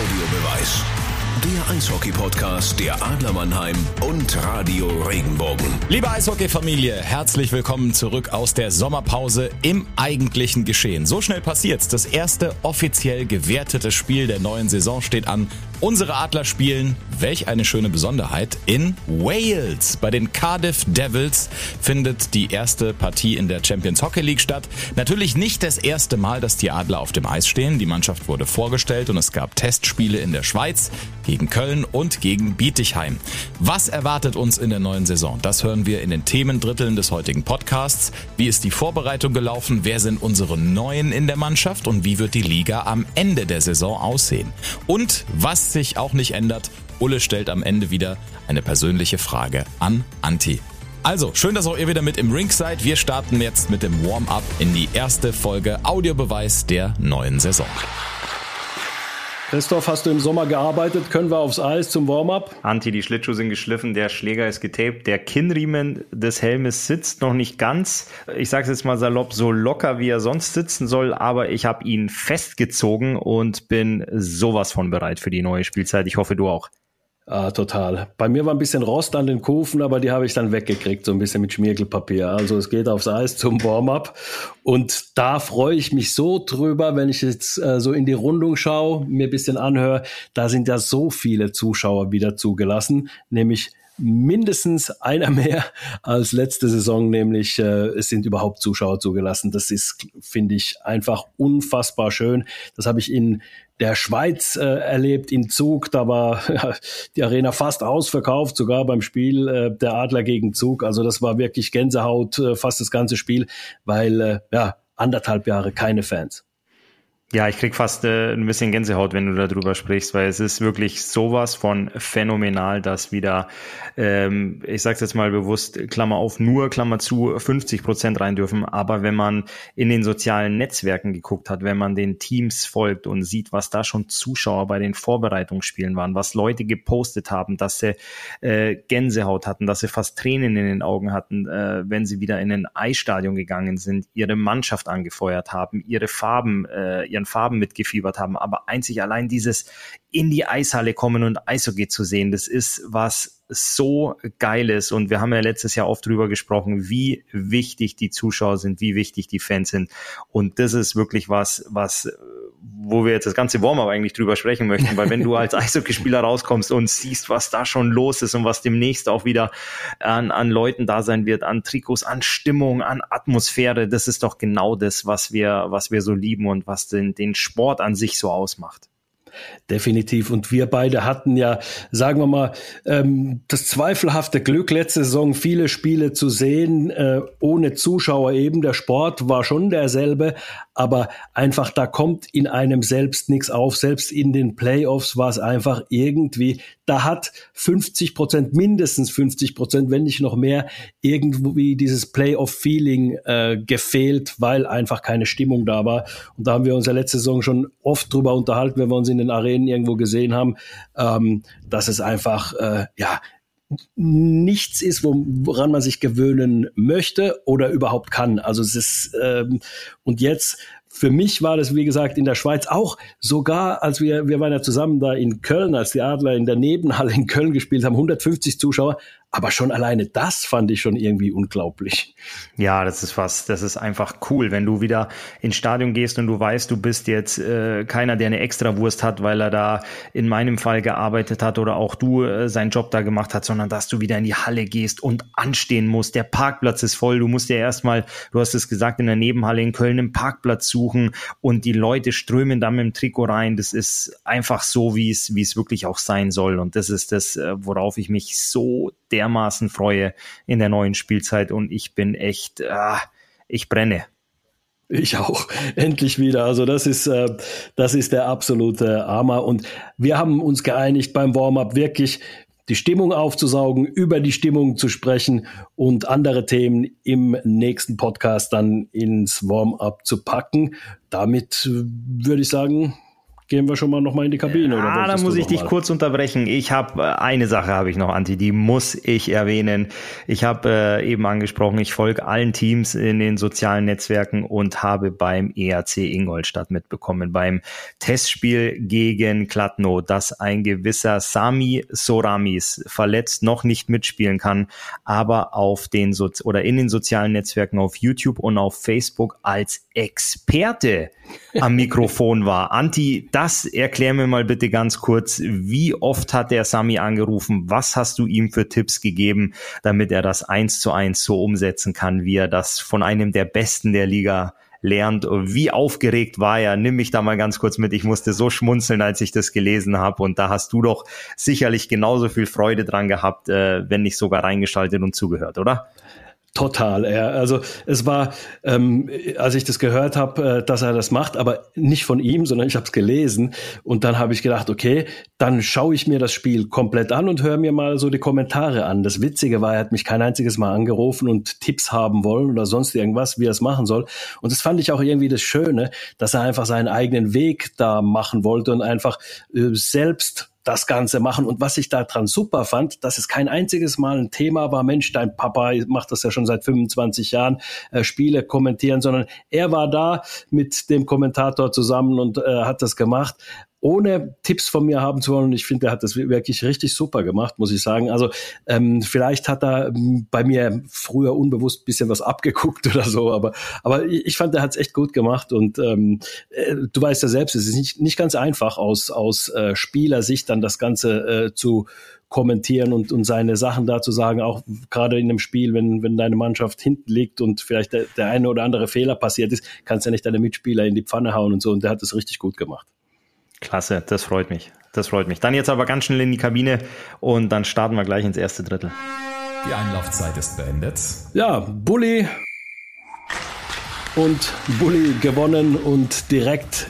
Audiobeweis. Der Eishockey-Podcast der Adler Mannheim und Radio Regenbogen. Liebe Eishockey-Familie, herzlich willkommen zurück aus der Sommerpause im eigentlichen Geschehen. So schnell passiert's. Das erste offiziell gewertete Spiel der neuen Saison steht an. Unsere Adler spielen, welch eine schöne Besonderheit, in Wales. Bei den Cardiff Devils findet die erste Partie in der Champions Hockey League statt. Natürlich nicht das erste Mal, dass die Adler auf dem Eis stehen. Die Mannschaft wurde vorgestellt und es gab Testspiele in der Schweiz gegen Köln und gegen Bietigheim. Was erwartet uns in der neuen Saison? Das hören wir in den Themendritteln des heutigen Podcasts. Wie ist die Vorbereitung gelaufen? Wer sind unsere Neuen in der Mannschaft? Und wie wird die Liga am Ende der Saison aussehen? Und was sich auch nicht ändert, Ulle stellt am Ende wieder eine persönliche Frage an Anti. Also, schön, dass auch ihr wieder mit im Ring seid. Wir starten jetzt mit dem Warm-up in die erste Folge Audiobeweis der neuen Saison. Christoph, hast du im Sommer gearbeitet? Können wir aufs Eis zum Warm-up? Anti, die Schlittschuhe sind geschliffen, der Schläger ist getaped, der Kinnriemen des Helmes sitzt noch nicht ganz, ich sage jetzt mal salopp, so locker, wie er sonst sitzen soll, aber ich habe ihn festgezogen und bin sowas von bereit für die neue Spielzeit. Ich hoffe, du auch. Ah, total. Bei mir war ein bisschen Rost an den Kufen, aber die habe ich dann weggekriegt, so ein bisschen mit Schmiergelpapier. Also es geht aufs Eis zum Warm-up. Und da freue ich mich so drüber, wenn ich jetzt äh, so in die Rundung schaue, mir ein bisschen anhöre, da sind ja so viele Zuschauer wieder zugelassen, nämlich mindestens einer mehr als letzte Saison, nämlich äh, es sind überhaupt Zuschauer zugelassen. Das ist, finde ich, einfach unfassbar schön. Das habe ich in der Schweiz äh, erlebt in Zug. Da war die Arena fast ausverkauft, sogar beim Spiel äh, der Adler gegen Zug. Also das war wirklich Gänsehaut äh, fast das ganze Spiel, weil äh, ja anderthalb Jahre keine Fans. Ja, ich krieg fast äh, ein bisschen Gänsehaut, wenn du darüber sprichst, weil es ist wirklich sowas von phänomenal, dass wieder, ähm, ich sag's jetzt mal bewusst, Klammer auf, nur Klammer zu, 50 Prozent rein dürfen. Aber wenn man in den sozialen Netzwerken geguckt hat, wenn man den Teams folgt und sieht, was da schon Zuschauer bei den Vorbereitungsspielen waren, was Leute gepostet haben, dass sie äh, Gänsehaut hatten, dass sie fast Tränen in den Augen hatten, äh, wenn sie wieder in ein Eisstadion gegangen sind, ihre Mannschaft angefeuert haben, ihre Farben, äh, ihren Farben mitgefiebert haben. Aber einzig allein dieses in die Eishalle kommen und Eishockey zu sehen, das ist was so Geiles. Und wir haben ja letztes Jahr oft drüber gesprochen, wie wichtig die Zuschauer sind, wie wichtig die Fans sind. Und das ist wirklich was, was wo wir jetzt das ganze Warm-up eigentlich drüber sprechen möchten, weil wenn du als Eishockeyspieler rauskommst und siehst, was da schon los ist und was demnächst auch wieder an, an Leuten da sein wird, an Trikots, an Stimmung, an Atmosphäre, das ist doch genau das, was wir, was wir so lieben und was den, den Sport an sich so ausmacht. Definitiv. Und wir beide hatten ja, sagen wir mal, ähm, das zweifelhafte Glück, letzte Saison viele Spiele zu sehen, äh, ohne Zuschauer eben. Der Sport war schon derselbe, aber einfach da kommt in einem selbst nichts auf. Selbst in den Playoffs war es einfach irgendwie, da hat 50 Prozent, mindestens 50 Prozent, wenn nicht noch mehr, irgendwie dieses Playoff-Feeling äh, gefehlt, weil einfach keine Stimmung da war. Und da haben wir uns ja letzte Saison schon oft drüber unterhalten, wenn wir uns in den Arenen irgendwo gesehen haben, ähm, dass es einfach, äh, ja, nichts ist, woran man sich gewöhnen möchte oder überhaupt kann. Also es ist ähm, und jetzt für mich war das, wie gesagt, in der Schweiz auch sogar, als wir, wir waren ja zusammen da in Köln, als die Adler in der Nebenhalle in Köln gespielt haben, 150 Zuschauer, aber schon alleine das fand ich schon irgendwie unglaublich. Ja, das ist was, das ist einfach cool, wenn du wieder ins Stadion gehst und du weißt, du bist jetzt äh, keiner, der eine Extrawurst hat, weil er da in meinem Fall gearbeitet hat oder auch du äh, seinen Job da gemacht hat, sondern dass du wieder in die Halle gehst und anstehen musst. Der Parkplatz ist voll. Du musst dir erstmal, du hast es gesagt, in der Nebenhalle in Köln einen Parkplatz suchen und die Leute strömen dann mit dem Trikot rein. Das ist einfach so, wie es, wie es wirklich auch sein soll. Und das ist das, äh, worauf ich mich so dermaßen freue in der neuen Spielzeit und ich bin echt, äh, ich brenne. Ich auch. Endlich wieder. Also das ist, äh, das ist der absolute Hammer. Und wir haben uns geeinigt beim Warm-up wirklich die Stimmung aufzusaugen, über die Stimmung zu sprechen und andere Themen im nächsten Podcast dann ins Warm-up zu packen. Damit äh, würde ich sagen, gehen wir schon mal noch mal in die Kabine. Ja, oder da muss ich dich kurz unterbrechen. Ich habe äh, eine Sache habe ich noch, Anti, die muss ich erwähnen. Ich habe äh, eben angesprochen, ich folge allen Teams in den sozialen Netzwerken und habe beim ERC Ingolstadt mitbekommen, beim Testspiel gegen Kladno, dass ein gewisser Sami Soramis verletzt noch nicht mitspielen kann, aber auf den so oder in den sozialen Netzwerken auf YouTube und auf Facebook als Experte am Mikrofon war. Anti, das erklär mir mal bitte ganz kurz. Wie oft hat der Sami angerufen? Was hast du ihm für Tipps gegeben, damit er das eins zu eins so umsetzen kann, wie er das von einem der Besten der Liga lernt. Wie aufgeregt war er? Nimm mich da mal ganz kurz mit. Ich musste so schmunzeln, als ich das gelesen habe. Und da hast du doch sicherlich genauso viel Freude dran gehabt, äh, wenn nicht sogar reingeschaltet und zugehört, oder? Total, ja. Also es war, ähm, als ich das gehört habe, äh, dass er das macht, aber nicht von ihm, sondern ich habe es gelesen und dann habe ich gedacht, okay, dann schaue ich mir das Spiel komplett an und höre mir mal so die Kommentare an. Das Witzige war, er hat mich kein einziges Mal angerufen und Tipps haben wollen oder sonst irgendwas, wie er es machen soll. Und das fand ich auch irgendwie das Schöne, dass er einfach seinen eigenen Weg da machen wollte und einfach äh, selbst das Ganze machen. Und was ich daran super fand, dass es kein einziges Mal ein Thema war, Mensch, dein Papa macht das ja schon seit 25 Jahren, äh, Spiele kommentieren, sondern er war da mit dem Kommentator zusammen und äh, hat das gemacht ohne Tipps von mir haben zu wollen. Und ich finde, er hat das wirklich richtig super gemacht, muss ich sagen. Also ähm, vielleicht hat er ähm, bei mir früher unbewusst bisschen was abgeguckt oder so, aber, aber ich fand, er hat es echt gut gemacht. Und ähm, äh, du weißt ja selbst, es ist nicht, nicht ganz einfach aus, aus äh, Spielersicht dann das Ganze äh, zu kommentieren und, und seine Sachen dazu sagen, auch gerade in einem Spiel, wenn, wenn deine Mannschaft hinten liegt und vielleicht der, der eine oder andere Fehler passiert ist, kannst du ja nicht deine Mitspieler in die Pfanne hauen und so. Und der hat das richtig gut gemacht. Klasse, das freut mich. Das freut mich. Dann jetzt aber ganz schnell in die Kabine und dann starten wir gleich ins erste Drittel. Die Einlaufzeit ist beendet. Ja, Bulli und Bulli gewonnen und direkt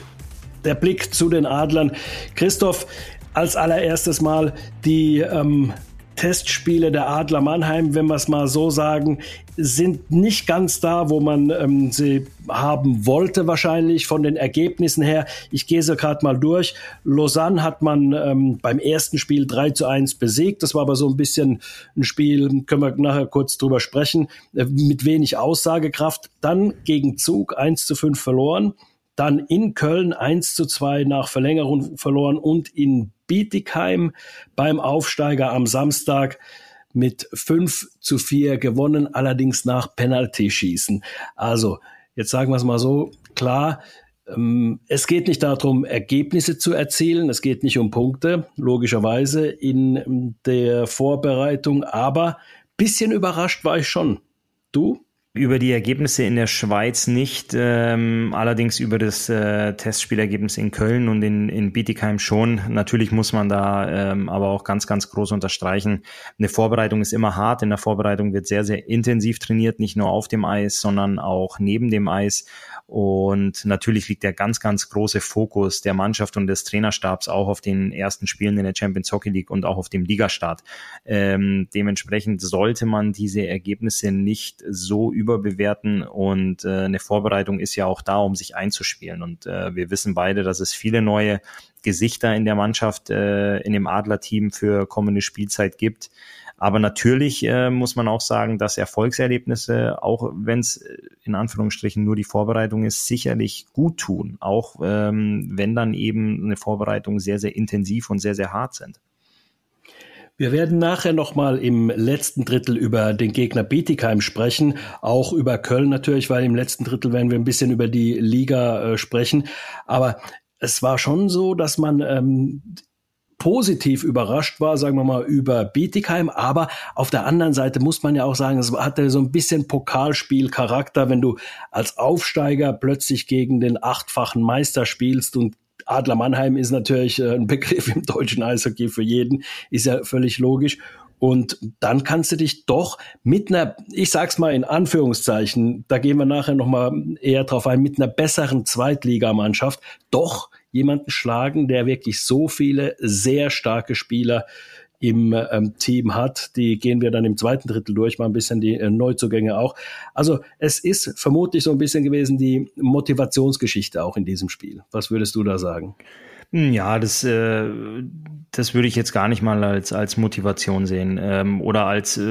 der Blick zu den Adlern. Christoph, als allererstes Mal die ähm, Testspiele der Adler Mannheim, wenn wir es mal so sagen, sind nicht ganz da, wo man ähm, sie haben wollte, wahrscheinlich von den Ergebnissen her. Ich gehe sie gerade mal durch. Lausanne hat man ähm, beim ersten Spiel 3 zu 1 besiegt. Das war aber so ein bisschen ein Spiel, können wir nachher kurz drüber sprechen, äh, mit wenig Aussagekraft. Dann gegen Zug 1 zu 5 verloren. Dann in Köln 1 zu 2 nach Verlängerung verloren und in Bietigheim beim Aufsteiger am Samstag mit 5 zu 4 gewonnen, allerdings nach Penalty-Schießen. Also, jetzt sagen wir es mal so, klar, ähm, es geht nicht darum, Ergebnisse zu erzielen, es geht nicht um Punkte, logischerweise in der Vorbereitung, aber bisschen überrascht war ich schon. Du? Über die Ergebnisse in der Schweiz nicht, ähm, allerdings über das äh, Testspielergebnis in Köln und in, in Bietigheim schon. Natürlich muss man da ähm, aber auch ganz, ganz groß unterstreichen. Eine Vorbereitung ist immer hart. In der Vorbereitung wird sehr, sehr intensiv trainiert, nicht nur auf dem Eis, sondern auch neben dem Eis. Und natürlich liegt der ganz, ganz große Fokus der Mannschaft und des Trainerstabs auch auf den ersten Spielen in der Champions Hockey League und auch auf dem Ligastart. Ähm, dementsprechend sollte man diese Ergebnisse nicht so überbewerten und äh, eine Vorbereitung ist ja auch da, um sich einzuspielen. Und äh, wir wissen beide, dass es viele neue Gesichter in der Mannschaft, äh, in dem Adler-Team für kommende Spielzeit gibt. Aber natürlich äh, muss man auch sagen, dass Erfolgserlebnisse, auch wenn es äh, in Anführungsstrichen nur die Vorbereitung ist, sicherlich gut tun, auch ähm, wenn dann eben eine Vorbereitung sehr, sehr intensiv und sehr, sehr hart sind. Wir werden nachher nochmal im letzten Drittel über den Gegner Bietigheim sprechen, auch über Köln natürlich, weil im letzten Drittel werden wir ein bisschen über die Liga äh, sprechen. Aber es war schon so, dass man ähm, positiv überrascht war, sagen wir mal, über Bietigheim. Aber auf der anderen Seite muss man ja auch sagen, es hatte so ein bisschen Pokalspielcharakter, wenn du als Aufsteiger plötzlich gegen den achtfachen Meister spielst und Adler Mannheim ist natürlich äh, ein Begriff im deutschen Eishockey für jeden, ist ja völlig logisch. Und dann kannst du dich doch mit einer, ich sag's mal in Anführungszeichen, da gehen wir nachher nochmal eher drauf ein, mit einer besseren Zweitligamannschaft doch jemanden schlagen, der wirklich so viele sehr starke Spieler im ähm, Team hat. Die gehen wir dann im zweiten Drittel durch, mal ein bisschen die äh, Neuzugänge auch. Also es ist vermutlich so ein bisschen gewesen die Motivationsgeschichte auch in diesem Spiel. Was würdest du da sagen? Ja, das, äh, das würde ich jetzt gar nicht mal als, als Motivation sehen ähm, oder als äh,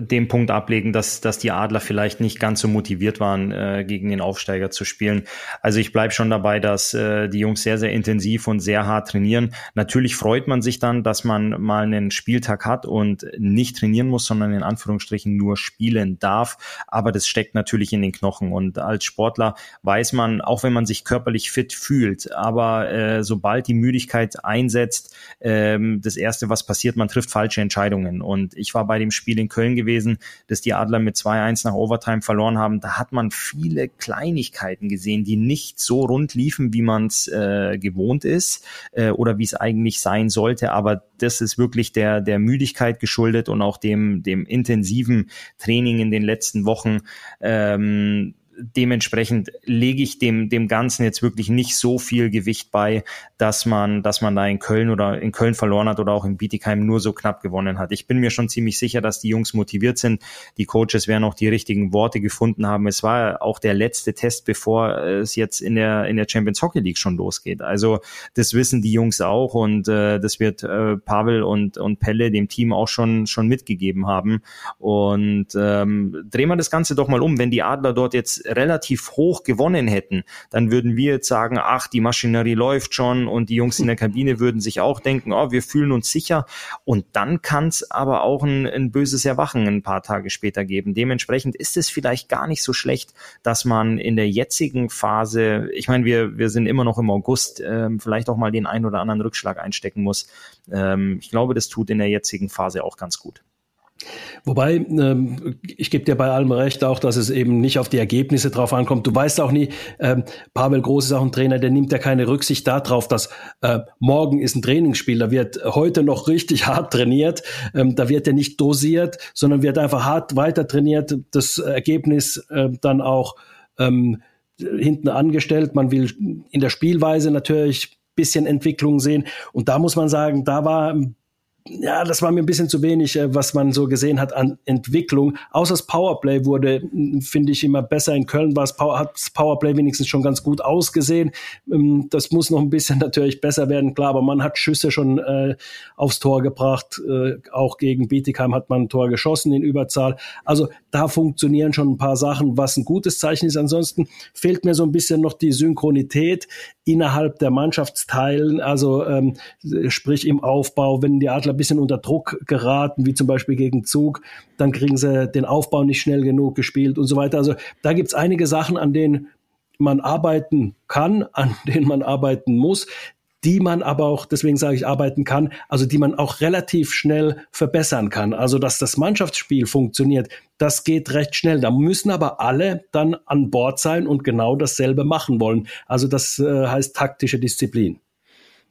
den Punkt ablegen, dass, dass die Adler vielleicht nicht ganz so motiviert waren, äh, gegen den Aufsteiger zu spielen. Also ich bleibe schon dabei, dass äh, die Jungs sehr, sehr intensiv und sehr hart trainieren. Natürlich freut man sich dann, dass man mal einen Spieltag hat und nicht trainieren muss, sondern in Anführungsstrichen nur spielen darf. Aber das steckt natürlich in den Knochen. Und als Sportler weiß man, auch wenn man sich körperlich fit fühlt, aber äh, sobald die Müdigkeit einsetzt, ähm, das Erste, was passiert, man trifft falsche Entscheidungen. Und ich war bei dem Spiel in Köln gewesen, dass die Adler mit 2-1 nach Overtime verloren haben. Da hat man viele Kleinigkeiten gesehen, die nicht so rund liefen, wie man es äh, gewohnt ist äh, oder wie es eigentlich sein sollte. Aber das ist wirklich der, der Müdigkeit geschuldet und auch dem, dem intensiven Training in den letzten Wochen. Ähm, dementsprechend lege ich dem, dem Ganzen jetzt wirklich nicht so viel Gewicht bei, dass man, dass man da in Köln oder in Köln verloren hat oder auch in Bietigheim nur so knapp gewonnen hat. Ich bin mir schon ziemlich sicher, dass die Jungs motiviert sind. Die Coaches werden auch die richtigen Worte gefunden haben. Es war auch der letzte Test, bevor es jetzt in der, in der Champions Hockey League schon losgeht. Also das wissen die Jungs auch und äh, das wird äh, Pavel und, und Pelle dem Team auch schon, schon mitgegeben haben. Und ähm, drehen wir das Ganze doch mal um. Wenn die Adler dort jetzt relativ hoch gewonnen hätten, dann würden wir jetzt sagen, ach, die Maschinerie läuft schon und die Jungs in der Kabine würden sich auch denken, oh, wir fühlen uns sicher. Und dann kann es aber auch ein, ein böses Erwachen ein paar Tage später geben. Dementsprechend ist es vielleicht gar nicht so schlecht, dass man in der jetzigen Phase, ich meine, wir, wir sind immer noch im August, ähm, vielleicht auch mal den einen oder anderen Rückschlag einstecken muss. Ähm, ich glaube, das tut in der jetzigen Phase auch ganz gut. Wobei, ähm, ich gebe dir bei allem recht auch, dass es eben nicht auf die Ergebnisse drauf ankommt. Du weißt auch nie, ähm, Pavel Groß ist auch ein Trainer, der nimmt ja keine Rücksicht darauf, dass äh, morgen ist ein Trainingsspiel, da wird heute noch richtig hart trainiert, ähm, da wird er nicht dosiert, sondern wird einfach hart weiter trainiert, das Ergebnis äh, dann auch ähm, hinten angestellt. Man will in der Spielweise natürlich bisschen Entwicklung sehen. Und da muss man sagen, da war ja, das war mir ein bisschen zu wenig, äh, was man so gesehen hat an Entwicklung. Außer das Powerplay wurde, finde ich, immer besser. In Köln war es, hat das Powerplay wenigstens schon ganz gut ausgesehen. Ähm, das muss noch ein bisschen natürlich besser werden, klar, aber man hat Schüsse schon äh, aufs Tor gebracht. Äh, auch gegen Bietigheim hat man ein Tor geschossen in Überzahl. Also da funktionieren schon ein paar Sachen, was ein gutes Zeichen ist. Ansonsten fehlt mir so ein bisschen noch die Synchronität innerhalb der Mannschaftsteilen, also ähm, sprich im Aufbau, wenn die Adler ein bisschen unter Druck geraten, wie zum Beispiel gegen Zug, dann kriegen sie den Aufbau nicht schnell genug gespielt und so weiter. Also da gibt's einige Sachen, an denen man arbeiten kann, an denen man arbeiten muss, die man aber auch, deswegen sage ich, arbeiten kann, also die man auch relativ schnell verbessern kann. Also dass das Mannschaftsspiel funktioniert, das geht recht schnell. Da müssen aber alle dann an Bord sein und genau dasselbe machen wollen. Also das äh, heißt taktische Disziplin.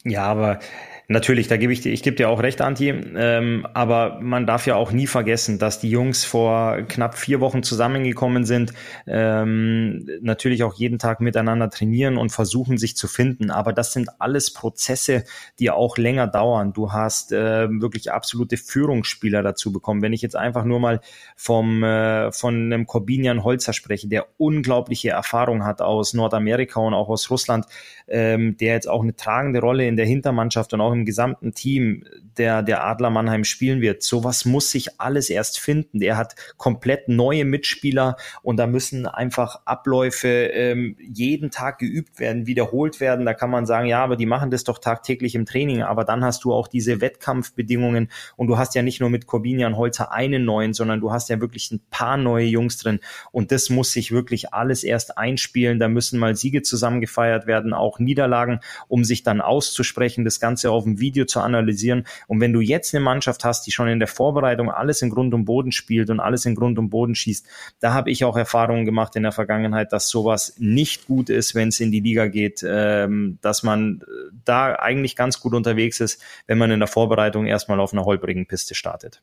Ja, aber Natürlich, da gebe ich dir, ich gebe dir auch recht, Anti, ähm, aber man darf ja auch nie vergessen, dass die Jungs vor knapp vier Wochen zusammengekommen sind, ähm, natürlich auch jeden Tag miteinander trainieren und versuchen, sich zu finden. Aber das sind alles Prozesse, die auch länger dauern. Du hast äh, wirklich absolute Führungsspieler dazu bekommen. Wenn ich jetzt einfach nur mal vom äh, von einem Corbinian Holzer spreche, der unglaubliche Erfahrung hat aus Nordamerika und auch aus Russland, ähm, der jetzt auch eine tragende Rolle in der Hintermannschaft und auch im gesamten Team der, der Adler Mannheim spielen wird. Sowas muss sich alles erst finden. Er hat komplett neue Mitspieler und da müssen einfach Abläufe ähm, jeden Tag geübt werden, wiederholt werden. Da kann man sagen, ja, aber die machen das doch tagtäglich im Training. Aber dann hast du auch diese Wettkampfbedingungen und du hast ja nicht nur mit Corbinian Holzer einen neuen, sondern du hast ja wirklich ein paar neue Jungs drin. Und das muss sich wirklich alles erst einspielen. Da müssen mal Siege zusammengefeiert werden, auch Niederlagen, um sich dann auszusprechen, das Ganze auf dem Video zu analysieren. Und wenn du jetzt eine Mannschaft hast, die schon in der Vorbereitung alles in Grund und Boden spielt und alles in Grund und Boden schießt, da habe ich auch Erfahrungen gemacht in der Vergangenheit, dass sowas nicht gut ist, wenn es in die Liga geht, ähm, dass man äh, da eigentlich ganz gut unterwegs ist, wenn man in der Vorbereitung erstmal auf einer holprigen Piste startet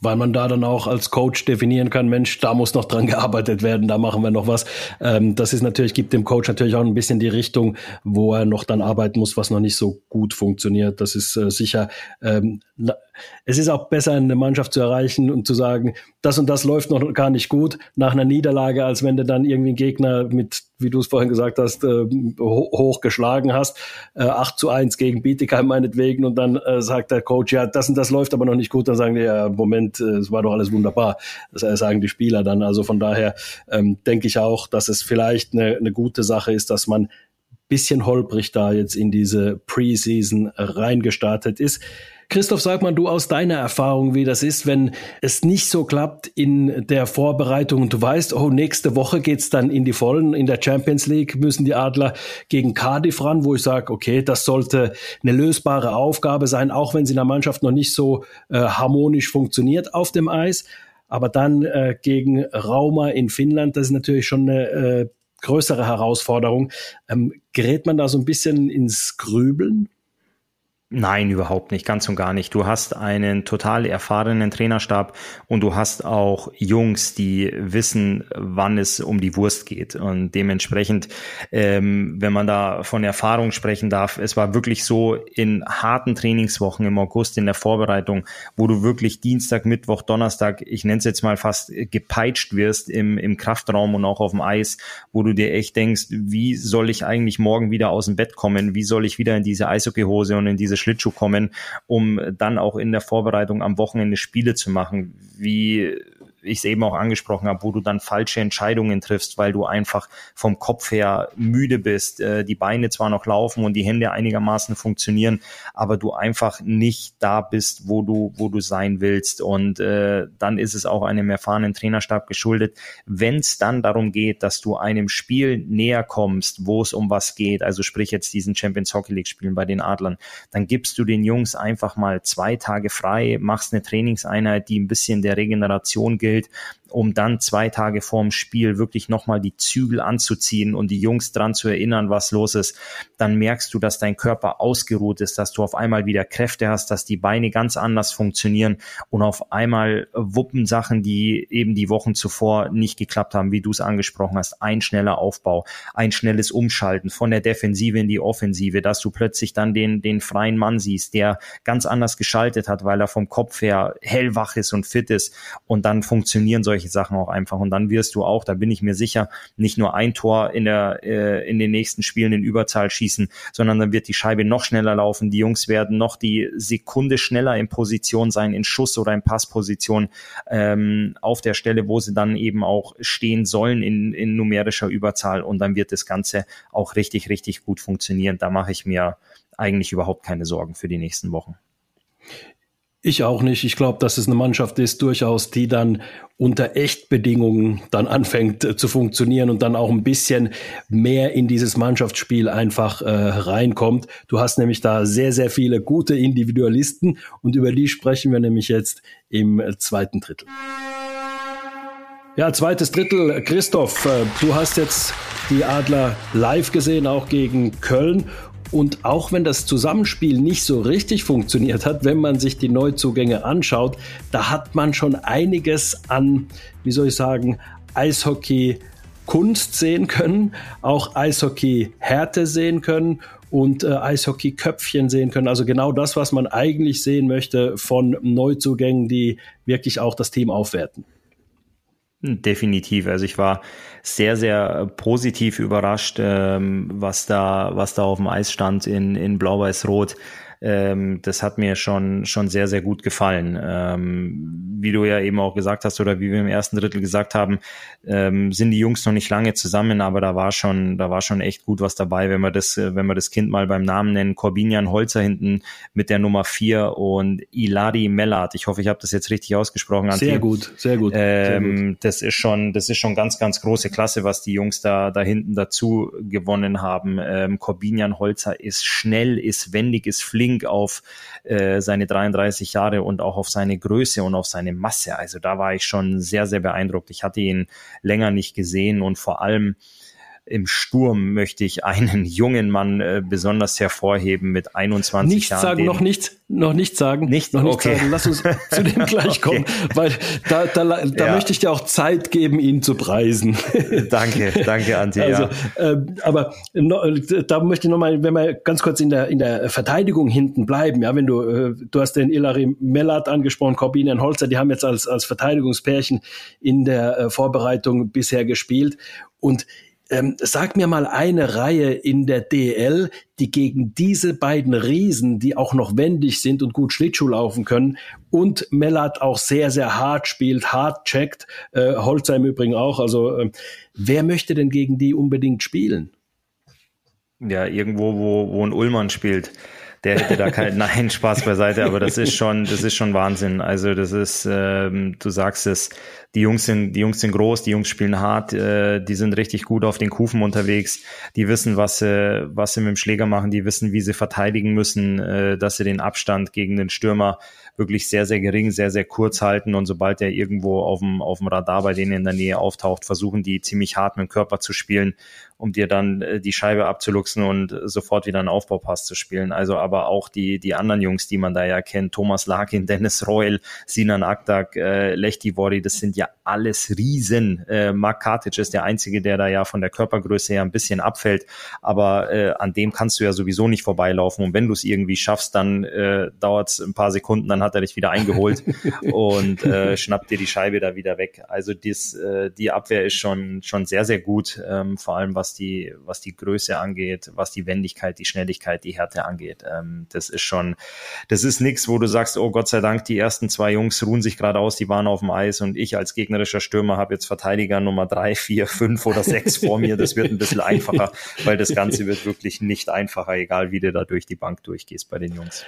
weil man da dann auch als Coach definieren kann, Mensch, da muss noch dran gearbeitet werden, da machen wir noch was. Ähm, das ist natürlich, gibt dem Coach natürlich auch ein bisschen die Richtung, wo er noch dann arbeiten muss, was noch nicht so gut funktioniert. Das ist äh, sicher ähm, es ist auch besser, eine Mannschaft zu erreichen und zu sagen, das und das läuft noch gar nicht gut nach einer Niederlage, als wenn du dann irgendwie einen Gegner mit, wie du es vorhin gesagt hast, äh, hoch geschlagen hast, äh, 8 zu 1 gegen Bietigheim meinetwegen und dann äh, sagt der Coach, ja, das und das läuft aber noch nicht gut, dann sagen die, ja, Moment, äh, es war doch alles wunderbar. Das sagen die Spieler dann. Also von daher ähm, denke ich auch, dass es vielleicht eine, eine gute Sache ist, dass man bisschen holprig da jetzt in diese Preseason reingestartet ist. Christoph, sag mal du aus deiner Erfahrung, wie das ist, wenn es nicht so klappt in der Vorbereitung und du weißt, oh, nächste Woche geht's dann in die Vollen. In der Champions League müssen die Adler gegen Cardiff ran, wo ich sage, okay, das sollte eine lösbare Aufgabe sein, auch wenn sie in der Mannschaft noch nicht so äh, harmonisch funktioniert auf dem Eis. Aber dann äh, gegen Rauma in Finnland, das ist natürlich schon eine äh, größere Herausforderung. Ähm, gerät man da so ein bisschen ins Grübeln? Nein, überhaupt nicht, ganz und gar nicht. Du hast einen total erfahrenen Trainerstab und du hast auch Jungs, die wissen, wann es um die Wurst geht. Und dementsprechend, ähm, wenn man da von Erfahrung sprechen darf, es war wirklich so in harten Trainingswochen im August in der Vorbereitung, wo du wirklich Dienstag, Mittwoch, Donnerstag, ich nenne es jetzt mal fast gepeitscht wirst im, im Kraftraum und auch auf dem Eis, wo du dir echt denkst, wie soll ich eigentlich morgen wieder aus dem Bett kommen? Wie soll ich wieder in diese Eishockeyhose und in diese Schlittschuh kommen, um dann auch in der Vorbereitung am Wochenende Spiele zu machen. Wie ich es eben auch angesprochen habe, wo du dann falsche Entscheidungen triffst, weil du einfach vom Kopf her müde bist, äh, die Beine zwar noch laufen und die Hände einigermaßen funktionieren, aber du einfach nicht da bist, wo du, wo du sein willst. Und äh, dann ist es auch einem erfahrenen Trainerstab geschuldet. Wenn es dann darum geht, dass du einem Spiel näher kommst, wo es um was geht, also sprich jetzt diesen Champions Hockey League Spielen bei den Adlern, dann gibst du den Jungs einfach mal zwei Tage frei, machst eine Trainingseinheit, die ein bisschen der Regeneration gilt gilt, um dann zwei Tage vorm Spiel wirklich nochmal die Zügel anzuziehen und die Jungs dran zu erinnern, was los ist, dann merkst du, dass dein Körper ausgeruht ist, dass du auf einmal wieder Kräfte hast, dass die Beine ganz anders funktionieren und auf einmal wuppen Sachen, die eben die Wochen zuvor nicht geklappt haben, wie du es angesprochen hast. Ein schneller Aufbau, ein schnelles Umschalten von der Defensive in die Offensive, dass du plötzlich dann den, den freien Mann siehst, der ganz anders geschaltet hat, weil er vom Kopf her hellwach ist und fit ist und dann funktionieren solche solche Sachen auch einfach. Und dann wirst du auch, da bin ich mir sicher, nicht nur ein Tor in der äh, in den nächsten Spielen in Überzahl schießen, sondern dann wird die Scheibe noch schneller laufen. Die Jungs werden noch die Sekunde schneller in Position sein, in Schuss oder in Passposition ähm, auf der Stelle, wo sie dann eben auch stehen sollen in, in numerischer Überzahl. Und dann wird das Ganze auch richtig, richtig gut funktionieren. Da mache ich mir eigentlich überhaupt keine Sorgen für die nächsten Wochen. Ich auch nicht. Ich glaube, dass es eine Mannschaft ist, durchaus, die dann unter Echtbedingungen dann anfängt äh, zu funktionieren und dann auch ein bisschen mehr in dieses Mannschaftsspiel einfach äh, reinkommt. Du hast nämlich da sehr, sehr viele gute Individualisten und über die sprechen wir nämlich jetzt im äh, zweiten Drittel. Ja, zweites Drittel. Christoph, äh, du hast jetzt die Adler live gesehen, auch gegen Köln. Und auch wenn das Zusammenspiel nicht so richtig funktioniert hat, wenn man sich die Neuzugänge anschaut, da hat man schon einiges an, wie soll ich sagen, Eishockey Kunst sehen können, auch Eishockey Härte sehen können und äh, Eishockey Köpfchen sehen können. Also genau das, was man eigentlich sehen möchte von Neuzugängen, die wirklich auch das Team aufwerten. Definitiv. Also ich war sehr, sehr positiv überrascht, ähm, was da, was da auf dem Eis stand in, in Blau-Weiß-Rot. Ähm, das hat mir schon, schon sehr, sehr gut gefallen. Ähm, wie du ja eben auch gesagt hast oder wie wir im ersten Drittel gesagt haben, ähm, sind die Jungs noch nicht lange zusammen, aber da war schon, da war schon echt gut was dabei, wenn wir das, wenn wir das Kind mal beim Namen nennen. Corbinian Holzer hinten mit der Nummer vier und Ilari Mellat. Ich hoffe, ich habe das jetzt richtig ausgesprochen. Sehr Antje. gut, sehr gut, sehr ähm, gut. Das ist schon, das ist schon ganz, ganz große Klasse, was die Jungs da, da hinten dazu gewonnen haben. Ähm, Corbinian Holzer ist schnell, ist wendig, ist flink flink auf äh, seine 33 Jahre und auch auf seine Größe und auf seine Masse. Also da war ich schon sehr, sehr beeindruckt. Ich hatte ihn länger nicht gesehen und vor allem im Sturm möchte ich einen jungen Mann äh, besonders hervorheben mit 21 nichts Jahren. Sagen, noch nichts, noch nichts sagen, nicht, noch nichts okay. sagen. Lass uns zu dem gleich kommen, okay. weil da, da, da ja. möchte ich dir auch Zeit geben, ihn zu preisen. danke, danke, Antje. Also, ja. äh, aber no, da möchte ich nochmal, wenn wir ganz kurz in der in der Verteidigung hinten bleiben, ja, wenn du äh, du hast den Ilari Mellat angesprochen, Corbinian Holzer, die haben jetzt als als Verteidigungspärchen in der äh, Vorbereitung bisher gespielt und ähm, sag mir mal eine Reihe in der DL, die gegen diese beiden Riesen, die auch noch wendig sind und gut Schlittschuh laufen können, und Mellat auch sehr, sehr hart spielt, hart checkt, äh, Holzer im Übrigen auch. Also äh, wer möchte denn gegen die unbedingt spielen? Ja, irgendwo, wo, wo ein Ullmann spielt der hätte da kein Nein, Spaß beiseite, aber das ist schon, das ist schon Wahnsinn. Also das ist, ähm, du sagst es, die Jungs sind, die Jungs sind groß, die Jungs spielen hart, äh, die sind richtig gut auf den Kufen unterwegs, die wissen, was sie, was sie mit dem Schläger machen, die wissen, wie sie verteidigen müssen, äh, dass sie den Abstand gegen den Stürmer wirklich sehr, sehr gering, sehr, sehr kurz halten und sobald er irgendwo auf dem, auf dem Radar bei denen in der Nähe auftaucht, versuchen die ziemlich hart mit dem Körper zu spielen, um dir dann äh, die Scheibe abzuluxen und sofort wieder einen Aufbaupass zu spielen. Also aber auch die, die anderen Jungs, die man da ja kennt, Thomas Larkin, Dennis Royal, Sinan Aktak, äh, Lechti Wori, das sind ja alles Riesen. Äh, Mark Kartic ist der Einzige, der da ja von der Körpergröße her ein bisschen abfällt, aber äh, an dem kannst du ja sowieso nicht vorbeilaufen und wenn du es irgendwie schaffst, dann äh, dauert es ein paar Sekunden, dann hat er dich wieder eingeholt und äh, schnappt dir die Scheibe da wieder weg. Also dies, äh, die Abwehr ist schon, schon sehr, sehr gut, ähm, vor allem was die, was die Größe angeht, was die Wendigkeit, die Schnelligkeit, die Härte angeht. Ähm, das ist schon, das ist nichts, wo du sagst, oh Gott sei Dank, die ersten zwei Jungs ruhen sich gerade aus, die waren auf dem Eis und ich als gegnerischer Stürmer habe jetzt Verteidiger Nummer drei, vier, fünf oder sechs vor mir. Das wird ein bisschen einfacher, weil das Ganze wird wirklich nicht einfacher, egal wie du da durch die Bank durchgehst bei den Jungs.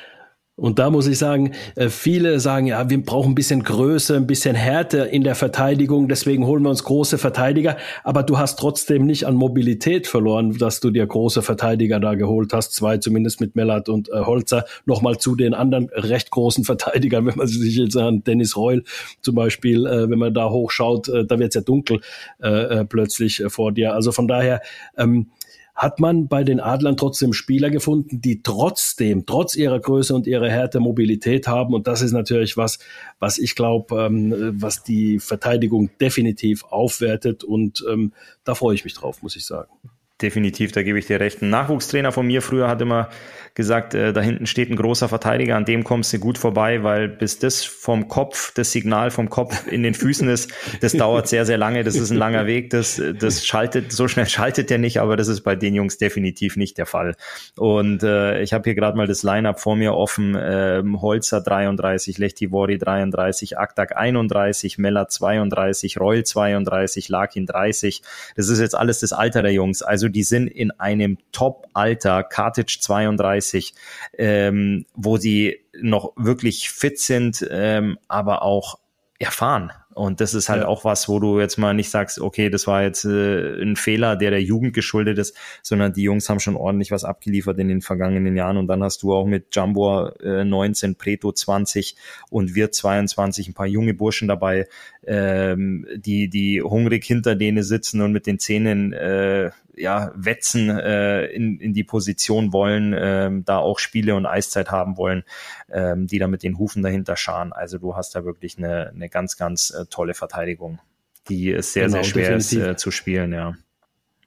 Und da muss ich sagen, äh, viele sagen, ja, wir brauchen ein bisschen Größe, ein bisschen Härte in der Verteidigung, deswegen holen wir uns große Verteidiger. Aber du hast trotzdem nicht an Mobilität verloren, dass du dir große Verteidiger da geholt hast. Zwei zumindest mit Mellert und äh, Holzer. Nochmal zu den anderen recht großen Verteidigern, wenn man sich jetzt an Dennis Reul zum Beispiel, äh, wenn man da hochschaut, äh, da wird es ja dunkel äh, äh, plötzlich äh, vor dir. Also von daher, ähm, hat man bei den Adlern trotzdem Spieler gefunden, die trotzdem, trotz ihrer Größe und ihrer Härte Mobilität haben. Und das ist natürlich was, was ich glaube, ähm, was die Verteidigung definitiv aufwertet. Und ähm, da freue ich mich drauf, muss ich sagen. Definitiv, da gebe ich dir recht. Ein Nachwuchstrainer von mir früher hat immer gesagt, äh, da hinten steht ein großer Verteidiger, an dem kommst du gut vorbei, weil bis das vom Kopf, das Signal vom Kopf in den Füßen ist, das dauert sehr, sehr lange. Das ist ein langer Weg. Das, das schaltet, so schnell schaltet der nicht, aber das ist bei den Jungs definitiv nicht der Fall. Und äh, ich habe hier gerade mal das Line-Up vor mir offen. Ähm, Holzer 33, Lechtivori 33, Aktak 31, Meller 32, Reul 32, Lakin 30. Das ist jetzt alles das Alter der Jungs. Also die sind in einem Top-Alter, Kartic 32, ähm, wo sie noch wirklich fit sind, ähm, aber auch erfahren. Und das ist halt ja. auch was, wo du jetzt mal nicht sagst, okay, das war jetzt äh, ein Fehler, der der Jugend geschuldet ist, sondern die Jungs haben schon ordentlich was abgeliefert in den vergangenen Jahren. Und dann hast du auch mit Jumbo äh, 19, Preto 20 und wir 22 ein paar junge Burschen dabei, ähm, die, die hungrig hinter denen sitzen und mit den Zähnen äh, ja, wetzen äh, in, in die Position wollen, ähm, da auch Spiele und Eiszeit haben wollen, ähm, die da mit den Hufen dahinter scharen. Also du hast da wirklich eine, eine ganz, ganz äh, tolle Verteidigung, die ist sehr, genau, sehr schwer ist, äh, zu spielen, ja.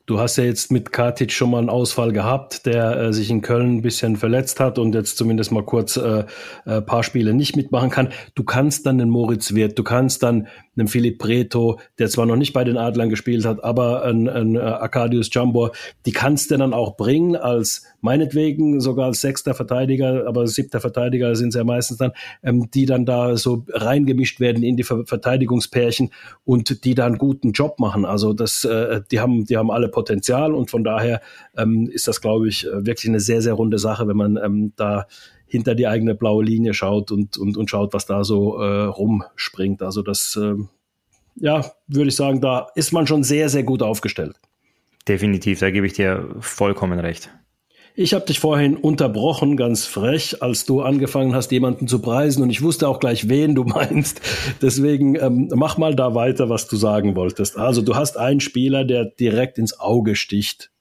Du hast ja jetzt mit Katic schon mal einen Ausfall gehabt, der äh, sich in Köln ein bisschen verletzt hat und jetzt zumindest mal kurz äh, äh, paar Spiele nicht mitmachen kann. Du kannst dann den Moritz Wirth, du kannst dann einen Philipp Preto, der zwar noch nicht bei den Adlern gespielt hat, aber ein, ein äh, Arcadius Jambor, die kannst du dann auch bringen als meinetwegen sogar als sechster Verteidiger, aber siebter Verteidiger sind sie ja meistens dann, ähm, die dann da so reingemischt werden in die Ver Verteidigungspärchen und die da einen guten Job machen. Also das, äh, die haben, die haben alle Potenzial und von daher ähm, ist das, glaube ich, wirklich eine sehr, sehr runde Sache, wenn man ähm, da hinter die eigene blaue Linie schaut und, und, und schaut, was da so äh, rumspringt. Also das, äh, ja, würde ich sagen, da ist man schon sehr, sehr gut aufgestellt. Definitiv, da gebe ich dir vollkommen recht. Ich habe dich vorhin unterbrochen, ganz frech, als du angefangen hast, jemanden zu preisen und ich wusste auch gleich, wen du meinst. Deswegen ähm, mach mal da weiter, was du sagen wolltest. Also du hast einen Spieler, der direkt ins Auge sticht.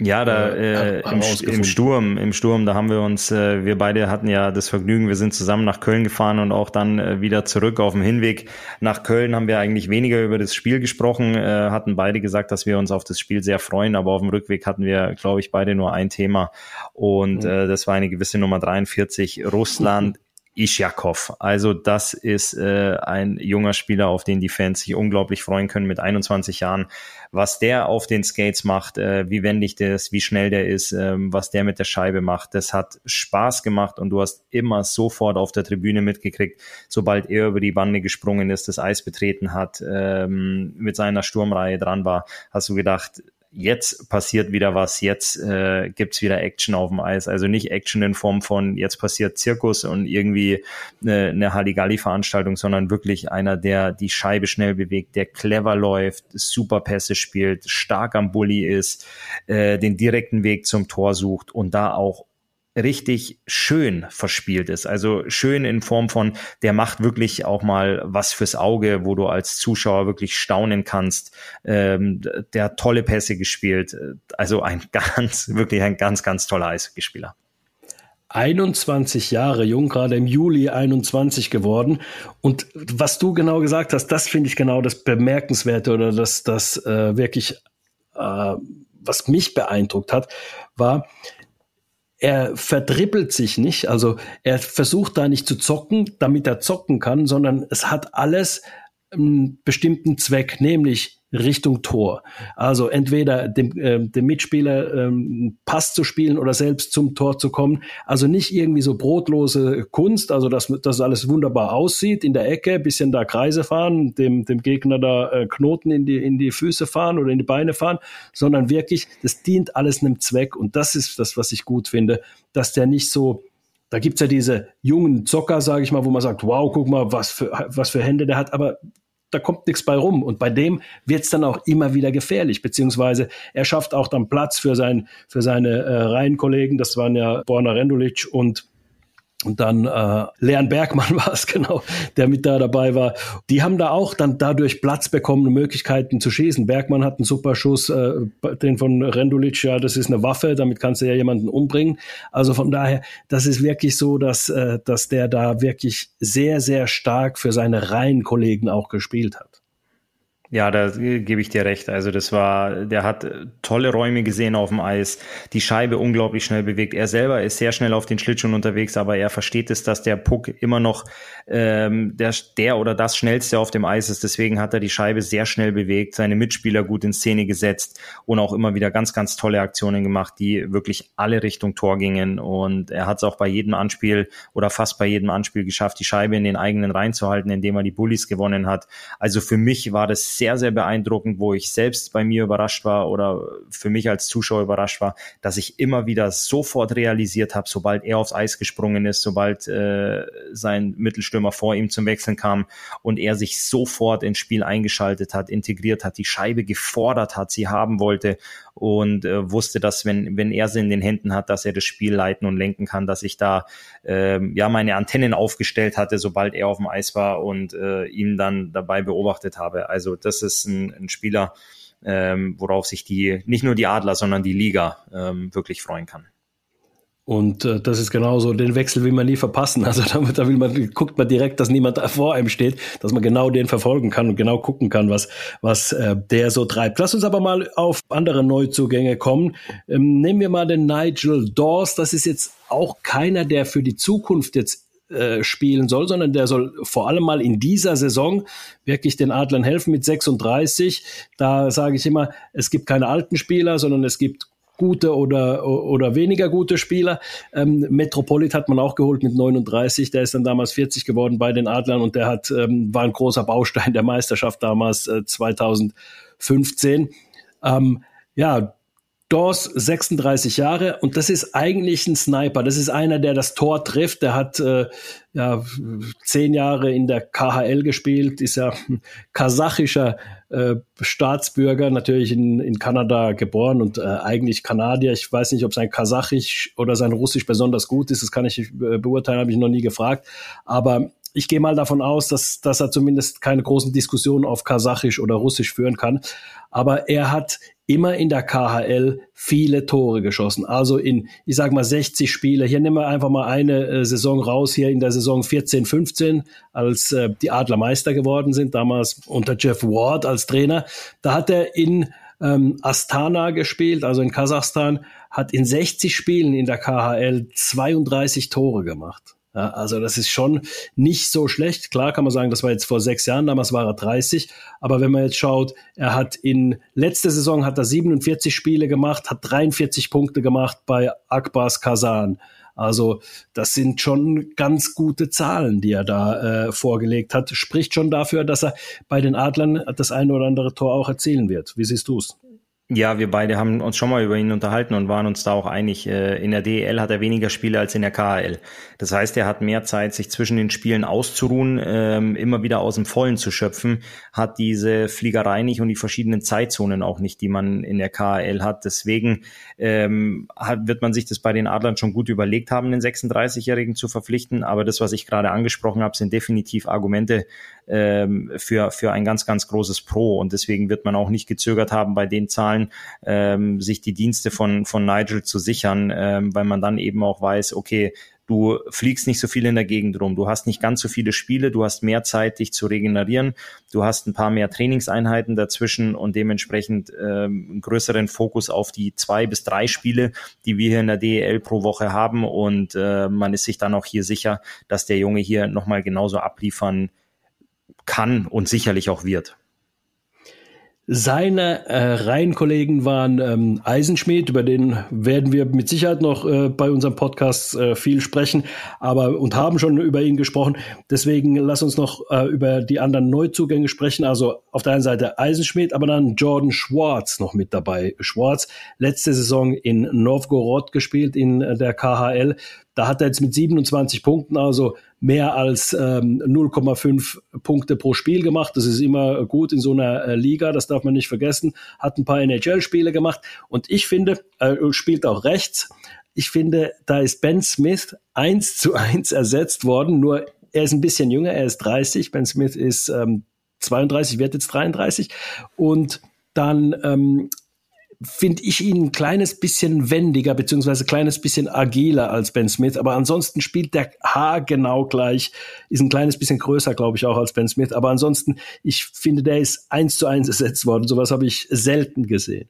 Ja, da äh, im, im, Sturm, im Sturm, da haben wir uns, äh, wir beide hatten ja das Vergnügen, wir sind zusammen nach Köln gefahren und auch dann äh, wieder zurück auf dem Hinweg nach Köln haben wir eigentlich weniger über das Spiel gesprochen, äh, hatten beide gesagt, dass wir uns auf das Spiel sehr freuen, aber auf dem Rückweg hatten wir, glaube ich, beide nur ein Thema und mhm. äh, das war eine gewisse Nummer 43, Russland Isjakov. Also das ist äh, ein junger Spieler, auf den die Fans sich unglaublich freuen können mit 21 Jahren. Was der auf den Skates macht, äh, wie wendig der ist, wie schnell der ist, äh, was der mit der Scheibe macht, das hat Spaß gemacht und du hast immer sofort auf der Tribüne mitgekriegt, sobald er über die Bande gesprungen ist, das Eis betreten hat, ähm, mit seiner Sturmreihe dran war, hast du gedacht, jetzt passiert wieder was, jetzt äh, gibt's wieder Action auf dem Eis. Also nicht Action in Form von jetzt passiert Zirkus und irgendwie eine, eine Halligalli-Veranstaltung, sondern wirklich einer, der die Scheibe schnell bewegt, der clever läuft, super Pässe spielt, stark am Bully ist, äh, den direkten Weg zum Tor sucht und da auch richtig schön verspielt ist. Also schön in Form von, der macht wirklich auch mal was fürs Auge, wo du als Zuschauer wirklich staunen kannst. Ähm, der hat tolle Pässe gespielt. Also ein ganz, wirklich ein ganz, ganz toller Eishockeyspieler. 21 Jahre jung, gerade im Juli 21 geworden. Und was du genau gesagt hast, das finde ich genau das Bemerkenswerte oder das, das äh, wirklich, äh, was mich beeindruckt hat, war, er verdribbelt sich nicht, also er versucht da nicht zu zocken, damit er zocken kann, sondern es hat alles einen bestimmten Zweck, nämlich Richtung Tor. Also entweder dem, äh, dem Mitspieler ähm, Pass zu spielen oder selbst zum Tor zu kommen. Also nicht irgendwie so brotlose Kunst, also dass das alles wunderbar aussieht in der Ecke, bisschen da Kreise fahren, dem, dem Gegner da äh, Knoten in die, in die Füße fahren oder in die Beine fahren, sondern wirklich, das dient alles einem Zweck. Und das ist das, was ich gut finde, dass der nicht so da gibt's ja diese jungen Zocker, sage ich mal, wo man sagt, wow, guck mal, was für, was für Hände der hat. Aber da kommt nichts bei rum. Und bei dem wird es dann auch immer wieder gefährlich, beziehungsweise er schafft auch dann Platz für, sein, für seine äh, Reihenkollegen. Das waren ja Borna Rendulic und und dann äh, Leon Bergmann war es genau, der mit da dabei war. Die haben da auch dann dadurch Platz bekommen, Möglichkeiten zu schießen. Bergmann hat einen super Schuss, äh, den von Rendulic, ja, das ist eine Waffe, damit kannst du ja jemanden umbringen. Also von daher, das ist wirklich so, dass, äh, dass der da wirklich sehr, sehr stark für seine Reihenkollegen auch gespielt hat. Ja, da gebe ich dir recht. Also das war, der hat tolle Räume gesehen auf dem Eis, die Scheibe unglaublich schnell bewegt. Er selber ist sehr schnell auf den Schlittschuhen unterwegs, aber er versteht es, dass der Puck immer noch ähm, der, der oder das schnellste auf dem Eis ist. Deswegen hat er die Scheibe sehr schnell bewegt, seine Mitspieler gut in Szene gesetzt und auch immer wieder ganz, ganz tolle Aktionen gemacht, die wirklich alle Richtung Tor gingen. Und er hat es auch bei jedem Anspiel oder fast bei jedem Anspiel geschafft, die Scheibe in den eigenen reinzuhalten, indem er die Bullies gewonnen hat. Also für mich war das sehr, sehr beeindruckend, wo ich selbst bei mir überrascht war oder für mich als Zuschauer überrascht war, dass ich immer wieder sofort realisiert habe, sobald er aufs Eis gesprungen ist, sobald äh, sein Mittelstürmer vor ihm zum Wechseln kam und er sich sofort ins Spiel eingeschaltet hat, integriert hat, die Scheibe gefordert hat, sie haben wollte und äh, wusste, dass wenn, wenn er sie in den Händen hat, dass er das Spiel leiten und lenken kann, dass ich da äh, ja meine Antennen aufgestellt hatte, sobald er auf dem Eis war und äh, ihn dann dabei beobachtet habe. Also das ist ein, ein Spieler, ähm, worauf sich die nicht nur die Adler, sondern die Liga ähm, wirklich freuen kann. Und äh, das ist genauso, den Wechsel will man nie verpassen. Also da, da will man, guckt man direkt, dass niemand vor einem steht, dass man genau den verfolgen kann und genau gucken kann, was, was äh, der so treibt. Lass uns aber mal auf andere Neuzugänge kommen. Ähm, nehmen wir mal den Nigel Dawes. Das ist jetzt auch keiner, der für die Zukunft jetzt äh, spielen soll, sondern der soll vor allem mal in dieser Saison wirklich den Adlern helfen mit 36. Da sage ich immer, es gibt keine alten Spieler, sondern es gibt gute oder, oder weniger gute Spieler. Ähm, Metropolit hat man auch geholt mit 39, der ist dann damals 40 geworden bei den Adlern und der hat, ähm, war ein großer Baustein der Meisterschaft damals äh, 2015. Ähm, ja, Dawes 36 Jahre und das ist eigentlich ein Sniper. Das ist einer, der das Tor trifft. Der hat äh, ja zehn Jahre in der KHL gespielt, ist ja kasachischer äh, Staatsbürger, natürlich in, in Kanada geboren und äh, eigentlich Kanadier. Ich weiß nicht, ob sein Kasachisch oder sein Russisch besonders gut ist. Das kann ich äh, beurteilen, habe ich noch nie gefragt. Aber ich gehe mal davon aus, dass, dass er zumindest keine großen Diskussionen auf Kasachisch oder Russisch führen kann. Aber er hat immer in der KHL viele Tore geschossen. Also in, ich sag mal, 60 Spiele. Hier nehmen wir einfach mal eine äh, Saison raus, hier in der Saison 14, 15, als äh, die Adler Meister geworden sind, damals unter Jeff Ward als Trainer. Da hat er in ähm, Astana gespielt, also in Kasachstan, hat in 60 Spielen in der KHL 32 Tore gemacht. Ja, also das ist schon nicht so schlecht. Klar kann man sagen, das war jetzt vor sechs Jahren, damals war er 30. Aber wenn man jetzt schaut, er hat in letzter Saison hat er 47 Spiele gemacht, hat 43 Punkte gemacht bei Akbars Kazan. Also das sind schon ganz gute Zahlen, die er da äh, vorgelegt hat. Spricht schon dafür, dass er bei den Adlern das eine oder andere Tor auch erzielen wird. Wie siehst du es? Ja, wir beide haben uns schon mal über ihn unterhalten und waren uns da auch einig. Äh, in der DEL hat er weniger Spiele als in der KHL. Das heißt, er hat mehr Zeit, sich zwischen den Spielen auszuruhen, ähm, immer wieder aus dem Vollen zu schöpfen, hat diese Fliegerei nicht und die verschiedenen Zeitzonen auch nicht, die man in der KHL hat. Deswegen ähm, wird man sich das bei den Adlern schon gut überlegt haben, den 36-Jährigen zu verpflichten. Aber das, was ich gerade angesprochen habe, sind definitiv Argumente ähm, für, für ein ganz, ganz großes Pro. Und deswegen wird man auch nicht gezögert haben, bei den Zahlen ähm, sich die Dienste von, von Nigel zu sichern, ähm, weil man dann eben auch weiß, okay, Du fliegst nicht so viel in der Gegend rum. Du hast nicht ganz so viele Spiele. Du hast mehr Zeit, dich zu regenerieren. Du hast ein paar mehr Trainingseinheiten dazwischen und dementsprechend ähm, einen größeren Fokus auf die zwei bis drei Spiele, die wir hier in der DEL pro Woche haben. Und äh, man ist sich dann auch hier sicher, dass der Junge hier nochmal genauso abliefern kann und sicherlich auch wird. Seine äh, Reihenkollegen waren ähm, Eisenschmidt, über den werden wir mit Sicherheit noch äh, bei unserem Podcast äh, viel sprechen, aber und haben schon über ihn gesprochen. Deswegen lass uns noch äh, über die anderen Neuzugänge sprechen. Also auf der einen Seite Eisenschmidt, aber dann Jordan Schwartz noch mit dabei. Schwartz letzte Saison in Novgorod gespielt in der KHL. Da hat er jetzt mit 27 Punkten also mehr als ähm, 0,5 Punkte pro Spiel gemacht. Das ist immer gut in so einer äh, Liga, das darf man nicht vergessen. Hat ein paar NHL-Spiele gemacht und ich finde, äh, spielt auch rechts. Ich finde, da ist Ben Smith eins zu eins ersetzt worden, nur er ist ein bisschen jünger, er ist 30, Ben Smith ist ähm, 32, wird jetzt 33 und dann ähm, finde ich ihn ein kleines bisschen wendiger, beziehungsweise ein kleines bisschen agiler als Ben Smith. Aber ansonsten spielt der Haar genau gleich, ist ein kleines bisschen größer, glaube ich, auch als Ben Smith. Aber ansonsten, ich finde, der ist eins zu eins ersetzt worden. Sowas habe ich selten gesehen.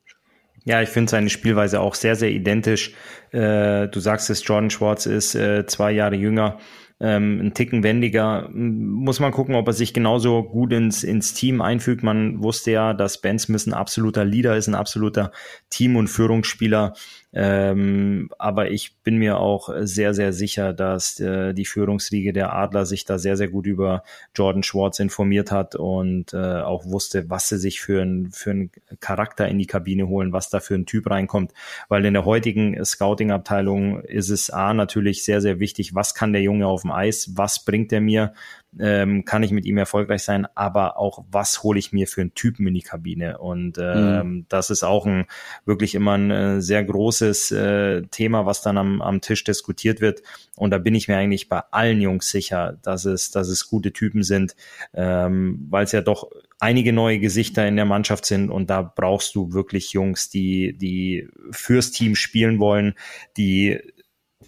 Ja, ich finde seine Spielweise auch sehr, sehr identisch. Äh, du sagst es, Jordan Schwartz ist äh, zwei Jahre jünger ähm, ein Ticken wendiger. Muss man gucken, ob er sich genauso gut ins, ins Team einfügt. Man wusste ja, dass Ben Smith ein absoluter Leader ist, ein absoluter Team- und Führungsspieler. Ähm, aber ich bin mir auch sehr, sehr sicher, dass äh, die Führungsriege der Adler sich da sehr, sehr gut über Jordan Schwartz informiert hat und äh, auch wusste, was sie sich für einen für einen Charakter in die Kabine holen, was da für ein Typ reinkommt. Weil in der heutigen Scouting-Abteilung ist es A natürlich sehr, sehr wichtig, was kann der Junge auf dem Eis, was bringt er mir, ähm, kann ich mit ihm erfolgreich sein, aber auch, was hole ich mir für einen Typen in die Kabine? Und ähm, mhm. das ist auch ein wirklich immer ein äh, sehr großes äh, Thema, was dann am, am Tisch diskutiert wird. Und da bin ich mir eigentlich bei allen Jungs sicher, dass es, dass es gute Typen sind, ähm, weil es ja doch einige neue Gesichter in der Mannschaft sind und da brauchst du wirklich Jungs, die, die fürs Team spielen wollen, die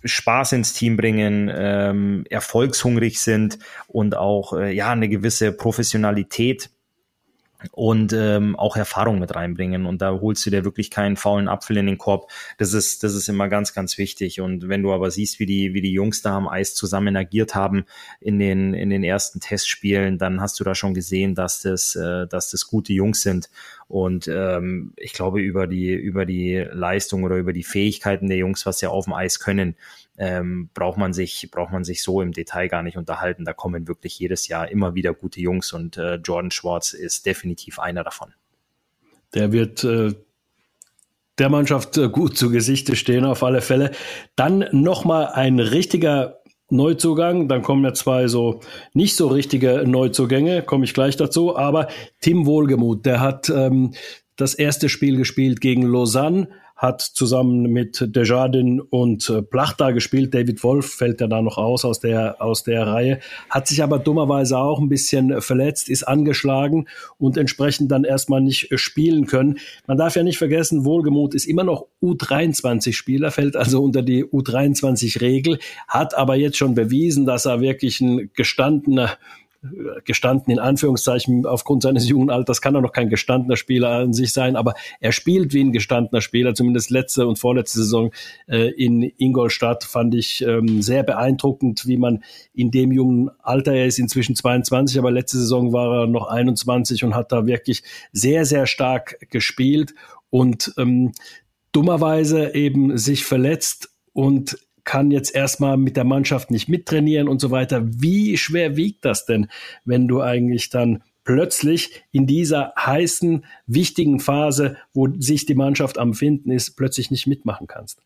Spaß ins Team bringen, ähm, erfolgshungrig sind und auch äh, ja eine gewisse Professionalität und ähm, auch Erfahrung mit reinbringen. Und da holst du dir wirklich keinen faulen Apfel in den Korb. Das ist, das ist immer ganz, ganz wichtig. Und wenn du aber siehst, wie die, wie die Jungs da am Eis zusammen agiert haben in den, in den ersten Testspielen, dann hast du da schon gesehen, dass das, äh, dass das gute Jungs sind. Und ähm, ich glaube, über die, über die Leistung oder über die Fähigkeiten der Jungs, was sie auf dem Eis können, ähm, braucht man sich braucht man sich so im Detail gar nicht unterhalten. Da kommen wirklich jedes Jahr immer wieder gute Jungs und äh, Jordan Schwartz ist definitiv einer davon. Der wird äh, der Mannschaft äh, gut zu Gesichte stehen, auf alle Fälle. Dann nochmal ein richtiger Neuzugang, dann kommen ja zwei so nicht so richtige Neuzugänge, komme ich gleich dazu, aber Tim Wohlgemuth, der hat ähm, das erste Spiel gespielt gegen Lausanne, hat zusammen mit Desjardins und äh, Plachta gespielt. David Wolf fällt ja da noch aus aus der, aus der Reihe, hat sich aber dummerweise auch ein bisschen verletzt, ist angeschlagen und entsprechend dann erstmal nicht spielen können. Man darf ja nicht vergessen, Wohlgemut ist immer noch U23-Spieler, fällt also unter die U23-Regel, hat aber jetzt schon bewiesen, dass er wirklich ein gestandener gestanden in Anführungszeichen aufgrund seines jungen Alters kann er noch kein gestandener Spieler an sich sein, aber er spielt wie ein gestandener Spieler, zumindest letzte und vorletzte Saison äh, in Ingolstadt fand ich ähm, sehr beeindruckend, wie man in dem jungen Alter, er ist inzwischen 22, aber letzte Saison war er noch 21 und hat da wirklich sehr, sehr stark gespielt und ähm, dummerweise eben sich verletzt und kann jetzt erstmal mit der Mannschaft nicht mittrainieren und so weiter. Wie schwer wiegt das denn, wenn du eigentlich dann plötzlich in dieser heißen, wichtigen Phase, wo sich die Mannschaft am Finden ist, plötzlich nicht mitmachen kannst?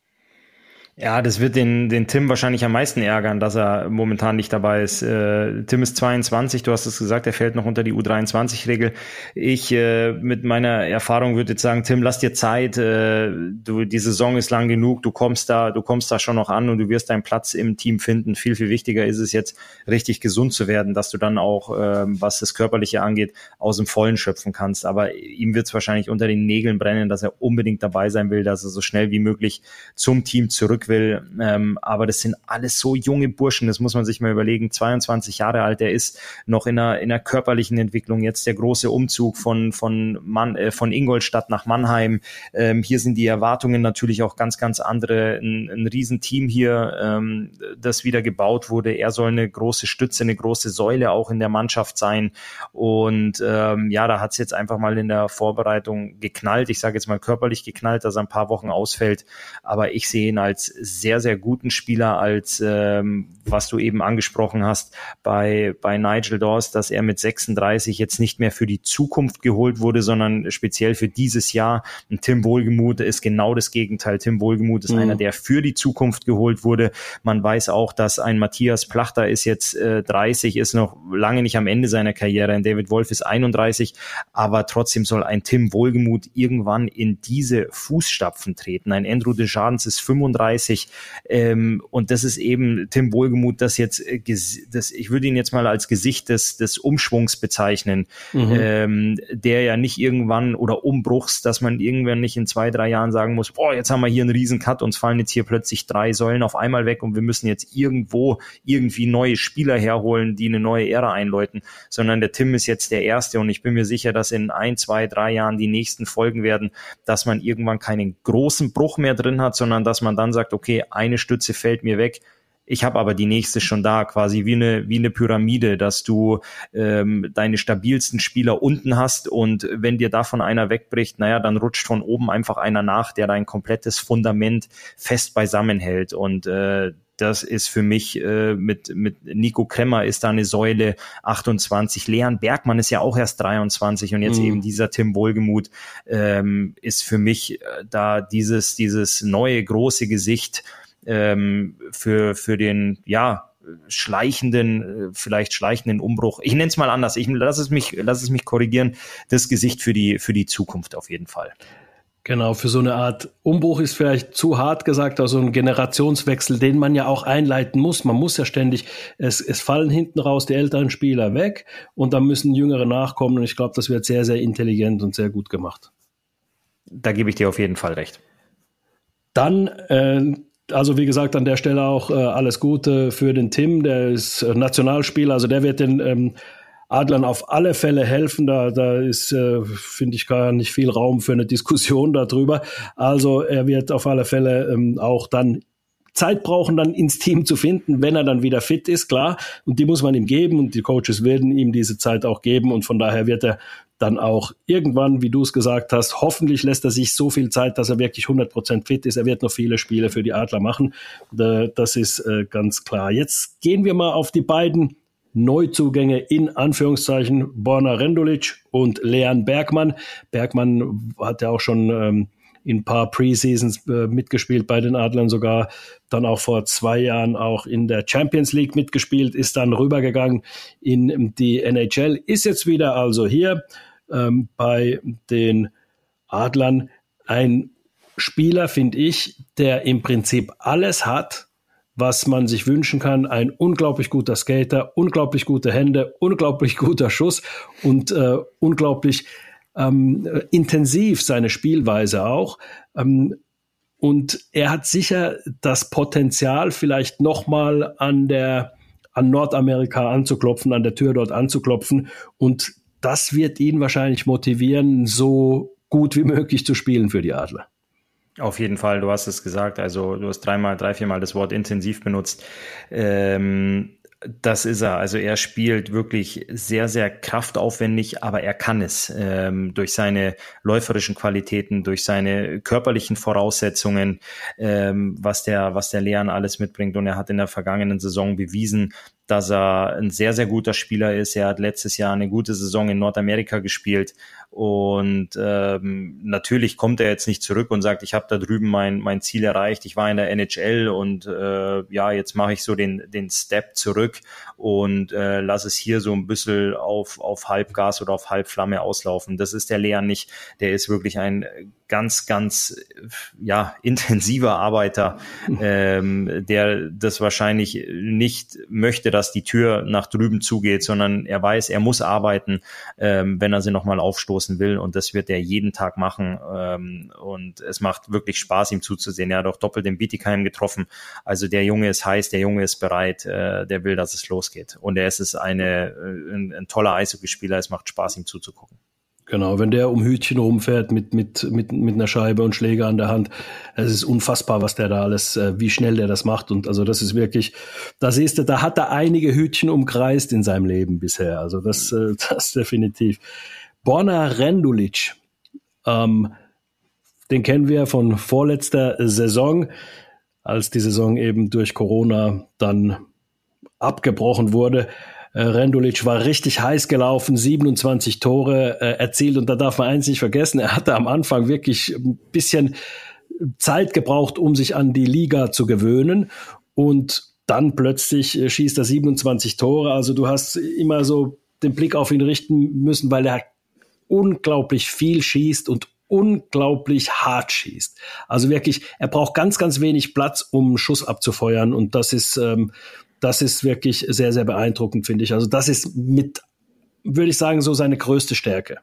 Ja, das wird den, den Tim wahrscheinlich am meisten ärgern, dass er momentan nicht dabei ist. Äh, Tim ist 22, du hast es gesagt, er fällt noch unter die U23-Regel. Ich äh, mit meiner Erfahrung würde jetzt sagen, Tim, lass dir Zeit, äh, du, die Saison ist lang genug, du kommst da, du kommst da schon noch an und du wirst deinen Platz im Team finden. Viel, viel wichtiger ist es jetzt, richtig gesund zu werden, dass du dann auch, äh, was das Körperliche angeht, aus dem Vollen schöpfen kannst. Aber ihm wird es wahrscheinlich unter den Nägeln brennen, dass er unbedingt dabei sein will, dass er so schnell wie möglich zum Team zurück will. Ähm, aber das sind alles so junge Burschen, das muss man sich mal überlegen. 22 Jahre alt, der ist noch in einer, in einer körperlichen Entwicklung. Jetzt der große Umzug von, von, Mann, äh, von Ingolstadt nach Mannheim. Ähm, hier sind die Erwartungen natürlich auch ganz, ganz andere. Ein, ein Riesenteam hier, ähm, das wieder gebaut wurde. Er soll eine große Stütze, eine große Säule auch in der Mannschaft sein. Und ähm, ja, da hat es jetzt einfach mal in der Vorbereitung geknallt. Ich sage jetzt mal körperlich geknallt, dass er ein paar Wochen ausfällt. Aber ich sehe ihn als sehr, sehr guten Spieler als, ähm, was du eben angesprochen hast, bei, bei Nigel Dawes, dass er mit 36 jetzt nicht mehr für die Zukunft geholt wurde, sondern speziell für dieses Jahr. Und Tim Wohlgemuth ist genau das Gegenteil. Tim Wohlgemuth ist mhm. einer, der für die Zukunft geholt wurde. Man weiß auch, dass ein Matthias Plachter ist jetzt äh, 30, ist noch lange nicht am Ende seiner Karriere. Ein David Wolf ist 31, aber trotzdem soll ein Tim Wohlgemuth irgendwann in diese Fußstapfen treten. Ein Andrew Desjardins ist 35, 30. Ähm, und das ist eben Tim Wohlgemuth, das jetzt, äh, das, ich würde ihn jetzt mal als Gesicht des, des Umschwungs bezeichnen, mhm. ähm, der ja nicht irgendwann oder Umbruchs, dass man irgendwann nicht in zwei, drei Jahren sagen muss, boah, jetzt haben wir hier einen riesen Cut, uns fallen jetzt hier plötzlich drei Säulen auf einmal weg und wir müssen jetzt irgendwo irgendwie neue Spieler herholen, die eine neue Ära einläuten, sondern der Tim ist jetzt der Erste und ich bin mir sicher, dass in ein, zwei, drei Jahren die nächsten Folgen werden, dass man irgendwann keinen großen Bruch mehr drin hat, sondern dass man dann sagt, okay, eine Stütze fällt mir weg, ich habe aber die nächste schon da, quasi wie eine, wie eine Pyramide, dass du ähm, deine stabilsten Spieler unten hast und wenn dir davon einer wegbricht, naja, dann rutscht von oben einfach einer nach, der dein komplettes Fundament fest beisammen hält. Und äh, das ist für mich äh, mit, mit Nico Kremmer ist da eine Säule 28. Leon Bergmann ist ja auch erst 23 und jetzt mhm. eben dieser Tim Wohlgemuth ähm, ist für mich äh, da dieses, dieses neue große Gesicht ähm, für, für den, ja, schleichenden, äh, vielleicht schleichenden Umbruch. Ich nenne es mal anders. Ich lass es mich, lass es mich korrigieren. Das Gesicht für die, für die Zukunft auf jeden Fall. Genau, für so eine Art Umbruch ist vielleicht zu hart gesagt, also ein Generationswechsel, den man ja auch einleiten muss. Man muss ja ständig, es, es fallen hinten raus die älteren Spieler weg und dann müssen Jüngere nachkommen und ich glaube, das wird sehr, sehr intelligent und sehr gut gemacht. Da gebe ich dir auf jeden Fall recht. Dann, äh, also wie gesagt, an der Stelle auch äh, alles Gute für den Tim, der ist äh, Nationalspieler, also der wird den ähm, Adlern auf alle Fälle helfen. Da, da ist, äh, finde ich, gar nicht viel Raum für eine Diskussion darüber. Also er wird auf alle Fälle ähm, auch dann Zeit brauchen, dann ins Team zu finden, wenn er dann wieder fit ist, klar. Und die muss man ihm geben und die Coaches werden ihm diese Zeit auch geben. Und von daher wird er dann auch irgendwann, wie du es gesagt hast, hoffentlich lässt er sich so viel Zeit, dass er wirklich 100% fit ist. Er wird noch viele Spiele für die Adler machen. Das ist äh, ganz klar. Jetzt gehen wir mal auf die beiden Neuzugänge in Anführungszeichen Borna Rendulic und Leon Bergmann. Bergmann hat ja auch schon ähm, in ein paar Preseasons äh, mitgespielt bei den Adlern, sogar dann auch vor zwei Jahren auch in der Champions League mitgespielt, ist dann rübergegangen in die NHL, ist jetzt wieder also hier ähm, bei den Adlern ein Spieler, finde ich, der im Prinzip alles hat, was man sich wünschen kann. Ein unglaublich guter Skater, unglaublich gute Hände, unglaublich guter Schuss und äh, unglaublich ähm, intensiv seine Spielweise auch. Ähm, und er hat sicher das Potenzial, vielleicht nochmal an der an Nordamerika anzuklopfen, an der Tür dort anzuklopfen. Und das wird ihn wahrscheinlich motivieren, so gut wie möglich zu spielen für die Adler. Auf jeden Fall, du hast es gesagt, also du hast dreimal, drei, viermal das Wort intensiv benutzt. Ähm, das ist er. Also er spielt wirklich sehr, sehr kraftaufwendig, aber er kann es ähm, durch seine läuferischen Qualitäten, durch seine körperlichen Voraussetzungen, ähm, was der, was der Leon alles mitbringt. Und er hat in der vergangenen Saison bewiesen, dass er ein sehr, sehr guter Spieler ist. Er hat letztes Jahr eine gute Saison in Nordamerika gespielt. Und ähm, natürlich kommt er jetzt nicht zurück und sagt, ich habe da drüben mein, mein Ziel erreicht, ich war in der NHL und äh, ja, jetzt mache ich so den, den Step zurück und äh, lass es hier so ein bisschen auf, auf Halbgas oder auf Halbflamme auslaufen. Das ist der Leon nicht. Der ist wirklich ein ganz, ganz ja, intensiver Arbeiter, ähm, der das wahrscheinlich nicht möchte, dass die Tür nach drüben zugeht, sondern er weiß, er muss arbeiten, ähm, wenn er sie nochmal aufstoßen will. Und das wird er jeden Tag machen. Ähm, und es macht wirklich Spaß, ihm zuzusehen. Er hat auch doppelt den Bietigheim getroffen. Also der Junge ist heiß, der Junge ist bereit, äh, der will, dass es losgeht. Und er ist es eine, äh, ein, ein toller Eishockeyspieler. Es macht Spaß, ihm zuzugucken. Genau, wenn der um Hütchen rumfährt mit, mit, mit, mit einer Scheibe und Schläger an der Hand, es ist unfassbar, was der da alles, äh, wie schnell der das macht. Und also das ist wirklich, da siehst du, da hat er einige Hütchen umkreist in seinem Leben bisher. Also das, äh, das definitiv. Borna Rendulic, ähm, den kennen wir von vorletzter Saison, als die Saison eben durch Corona dann abgebrochen wurde. Äh, Rendulic war richtig heiß gelaufen, 27 Tore äh, erzielt und da darf man eins nicht vergessen, er hatte am Anfang wirklich ein bisschen Zeit gebraucht, um sich an die Liga zu gewöhnen und dann plötzlich äh, schießt er 27 Tore. Also du hast immer so den Blick auf ihn richten müssen, weil er unglaublich viel schießt und unglaublich hart schießt. Also wirklich, er braucht ganz, ganz wenig Platz, um Schuss abzufeuern. Und das ist, ähm, das ist wirklich sehr, sehr beeindruckend, finde ich. Also das ist mit, würde ich sagen, so seine größte Stärke.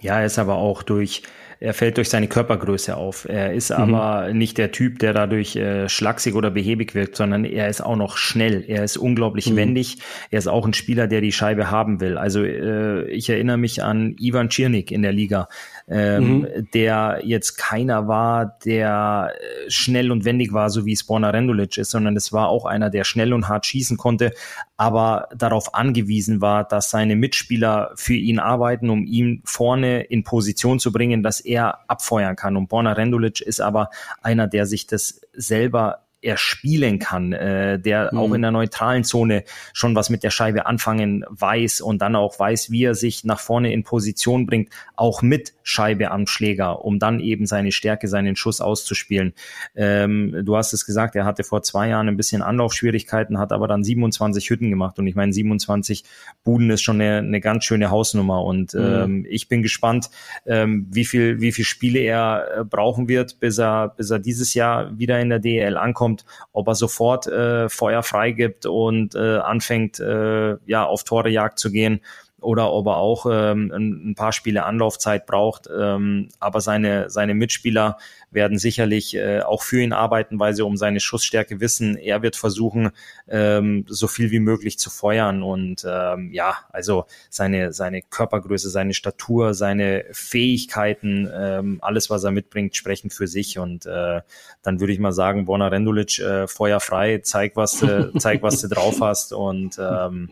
Ja, er ist aber auch durch, er fällt durch seine Körpergröße auf. Er ist mhm. aber nicht der Typ, der dadurch äh, schlaksig oder behäbig wirkt, sondern er ist auch noch schnell. Er ist unglaublich mhm. wendig. Er ist auch ein Spieler, der die Scheibe haben will. Also äh, ich erinnere mich an Ivan Czirnik in der Liga ähm, mhm. der jetzt keiner war, der äh, schnell und wendig war, so wie Spawner Rendulic ist, sondern es war auch einer, der schnell und hart schießen konnte, aber darauf angewiesen war, dass seine Mitspieler für ihn arbeiten, um ihn vorne in Position zu bringen, dass er abfeuern kann. Und Borna Rendulic ist aber einer, der sich das selber er spielen kann, äh, der mhm. auch in der neutralen Zone schon was mit der Scheibe anfangen weiß und dann auch weiß, wie er sich nach vorne in Position bringt, auch mit Scheibe am Schläger, um dann eben seine Stärke, seinen Schuss auszuspielen. Ähm, du hast es gesagt, er hatte vor zwei Jahren ein bisschen Anlaufschwierigkeiten, hat aber dann 27 Hütten gemacht und ich meine 27 Buden ist schon eine, eine ganz schöne Hausnummer und mhm. ähm, ich bin gespannt, ähm, wie viel wie viel Spiele er äh, brauchen wird, bis er bis er dieses Jahr wieder in der DL ankommt kommt, ob er sofort äh, Feuer freigibt und äh, anfängt, äh, ja, auf Torejagd zu gehen oder ob er auch ähm, ein, paar Spiele Anlaufzeit braucht. Ähm, aber seine, seine Mitspieler werden sicherlich äh, auch für ihn arbeiten, weil sie um seine Schussstärke wissen. Er wird versuchen, ähm, so viel wie möglich zu feuern. Und ähm, ja, also seine, seine Körpergröße, seine Statur, seine Fähigkeiten, ähm, alles, was er mitbringt, sprechen für sich. Und äh, dann würde ich mal sagen, Borna Rendulic, äh, feuerfrei, zeig, was du, zeig, was du drauf hast. Und ähm,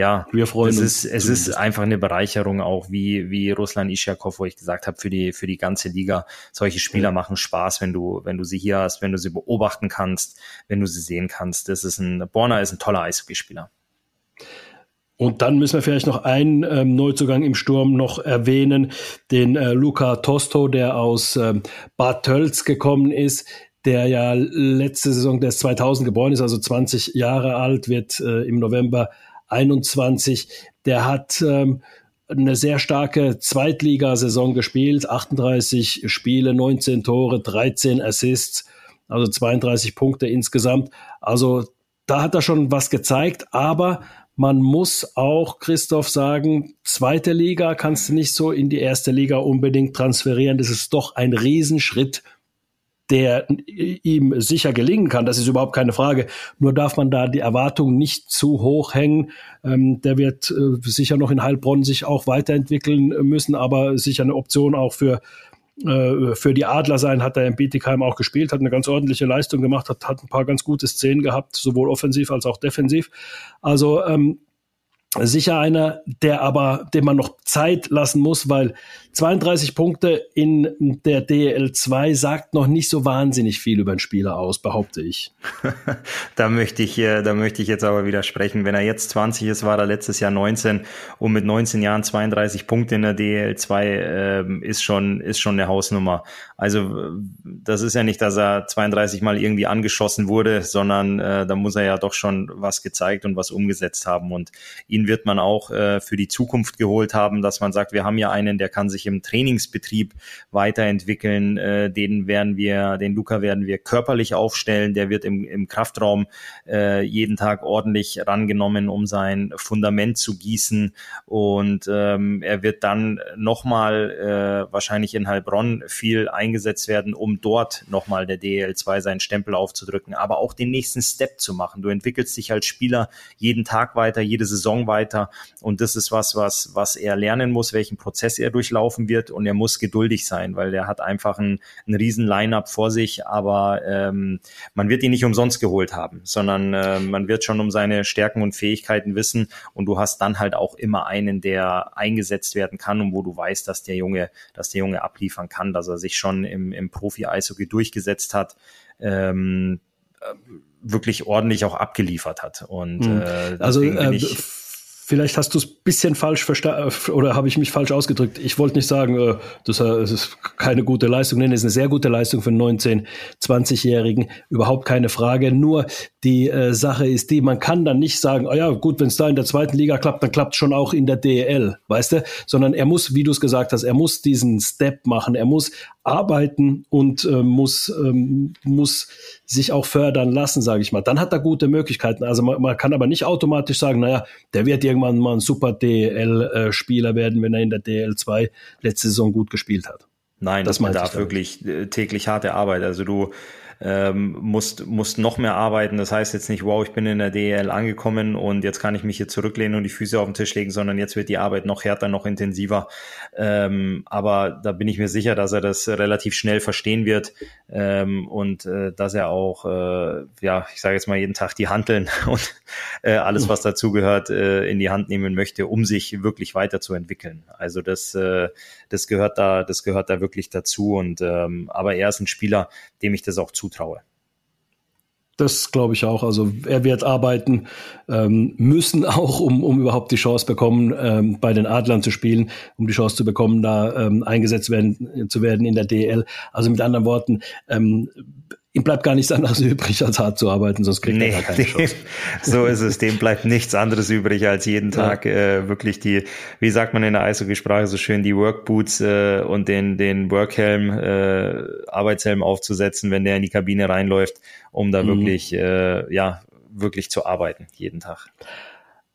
ja, wir freuen es uns. Ist, es ist einfach eine Bereicherung auch, wie, wie Ruslan Ischakov, wo ich gesagt habe, für die, für die ganze Liga. Solche Spieler ja. machen Spaß, wenn du, wenn du sie hier hast, wenn du sie beobachten kannst, wenn du sie sehen kannst. Das ist ein, Borna ist ein toller Eishockeyspieler. Und dann müssen wir vielleicht noch einen ähm, Neuzugang im Sturm noch erwähnen, den äh, Luca Tosto, der aus ähm, Bad Tölz gekommen ist, der ja letzte Saison, der ist 2000 geboren ist, also 20 Jahre alt, wird äh, im November 21. Der hat ähm, eine sehr starke Zweitligasaison gespielt, 38 Spiele, 19 Tore, 13 Assists, also 32 Punkte insgesamt. Also da hat er schon was gezeigt, aber man muss auch, Christoph, sagen, zweite Liga kannst du nicht so in die erste Liga unbedingt transferieren. Das ist doch ein Riesenschritt der ihm sicher gelingen kann. Das ist überhaupt keine Frage. Nur darf man da die Erwartungen nicht zu hoch hängen. Ähm, der wird äh, sicher noch in Heilbronn sich auch weiterentwickeln müssen, aber sicher eine Option auch für äh, für die Adler sein, hat er in Bietigheim auch gespielt, hat eine ganz ordentliche Leistung gemacht, hat, hat ein paar ganz gute Szenen gehabt, sowohl offensiv als auch defensiv. Also ähm, sicher einer, der aber, dem man noch Zeit lassen muss, weil 32 Punkte in der DL2 sagt noch nicht so wahnsinnig viel über einen Spieler aus, behaupte ich. da möchte ich, äh, da möchte ich jetzt aber widersprechen. Wenn er jetzt 20 ist, war er letztes Jahr 19 und mit 19 Jahren 32 Punkte in der DL2 äh, ist schon, ist schon eine Hausnummer. Also, das ist ja nicht, dass er 32 mal irgendwie angeschossen wurde, sondern äh, da muss er ja doch schon was gezeigt und was umgesetzt haben und ihn wird man auch äh, für die Zukunft geholt haben, dass man sagt, wir haben ja einen, der kann sich im Trainingsbetrieb weiterentwickeln, äh, den werden wir, den Luca werden wir körperlich aufstellen, der wird im, im Kraftraum äh, jeden Tag ordentlich rangenommen, um sein Fundament zu gießen und ähm, er wird dann nochmal äh, wahrscheinlich in Heilbronn viel eingesetzt werden, um dort nochmal der DL2 seinen Stempel aufzudrücken, aber auch den nächsten Step zu machen. Du entwickelst dich als Spieler jeden Tag weiter, jede Saison weiter und das ist was, was, was er lernen muss, welchen Prozess er durchlaufen wird und er muss geduldig sein, weil er hat einfach ein, ein riesen Line-up vor sich, aber ähm, man wird ihn nicht umsonst geholt haben, sondern äh, man wird schon um seine Stärken und Fähigkeiten wissen und du hast dann halt auch immer einen, der eingesetzt werden kann und wo du weißt, dass der Junge, dass der Junge abliefern kann, dass er sich schon im, im Profi-Eishockey durchgeist hat. Ähm, äh, wirklich ordentlich auch abgeliefert hat. Und mhm. äh, also äh, Vielleicht hast du es bisschen falsch verstanden oder habe ich mich falsch ausgedrückt. Ich wollte nicht sagen, äh, das ist keine gute Leistung. Nein, es ist eine sehr gute Leistung für einen 19-, 20-Jährigen. Überhaupt keine Frage. Nur die äh, Sache ist die, man kann dann nicht sagen, oh ja, gut, wenn es da in der zweiten Liga klappt, dann klappt schon auch in der DEL, weißt du? Sondern er muss, wie du es gesagt hast, er muss diesen Step machen. Er muss arbeiten und äh, muss, ähm, muss sich auch fördern lassen, sage ich mal. Dann hat er gute Möglichkeiten. Also man, man kann aber nicht automatisch sagen, naja, der wird irgendwann mal ein super DL-Spieler werden, wenn er in der DL2 letzte Saison gut gespielt hat. Nein, das, das bedarf wirklich äh, täglich harte Arbeit. Also du ähm, musst, musst noch mehr arbeiten. Das heißt jetzt nicht, wow, ich bin in der DEL angekommen und jetzt kann ich mich hier zurücklehnen und die Füße auf den Tisch legen, sondern jetzt wird die Arbeit noch härter, noch intensiver. Ähm, aber da bin ich mir sicher, dass er das relativ schnell verstehen wird ähm, und äh, dass er auch, äh, ja, ich sage jetzt mal jeden Tag die Handeln und äh, alles, was dazugehört, äh, in die Hand nehmen möchte, um sich wirklich weiterzuentwickeln. Also das, äh, das gehört da, das gehört da wirklich dazu. Und ähm, aber er ist ein Spieler, dem ich das auch zu zutraue. Das glaube ich auch. Also er wird arbeiten ähm, müssen auch, um, um überhaupt die Chance bekommen, ähm, bei den Adlern zu spielen, um die Chance zu bekommen, da ähm, eingesetzt werden, zu werden in der DL. Also mit anderen Worten, ähm, ihm bleibt gar nichts anderes übrig, als hart zu arbeiten, sonst kriegt nee, er keine Chance. so ist es. Dem bleibt nichts anderes übrig, als jeden Tag ja. äh, wirklich die, wie sagt man in der Eishockey-Sprache so schön, die Workboots äh, und den, den Workhelm, äh, Arbeitshelm aufzusetzen, wenn der in die Kabine reinläuft, um da mhm. wirklich, äh, ja, wirklich zu arbeiten, jeden Tag.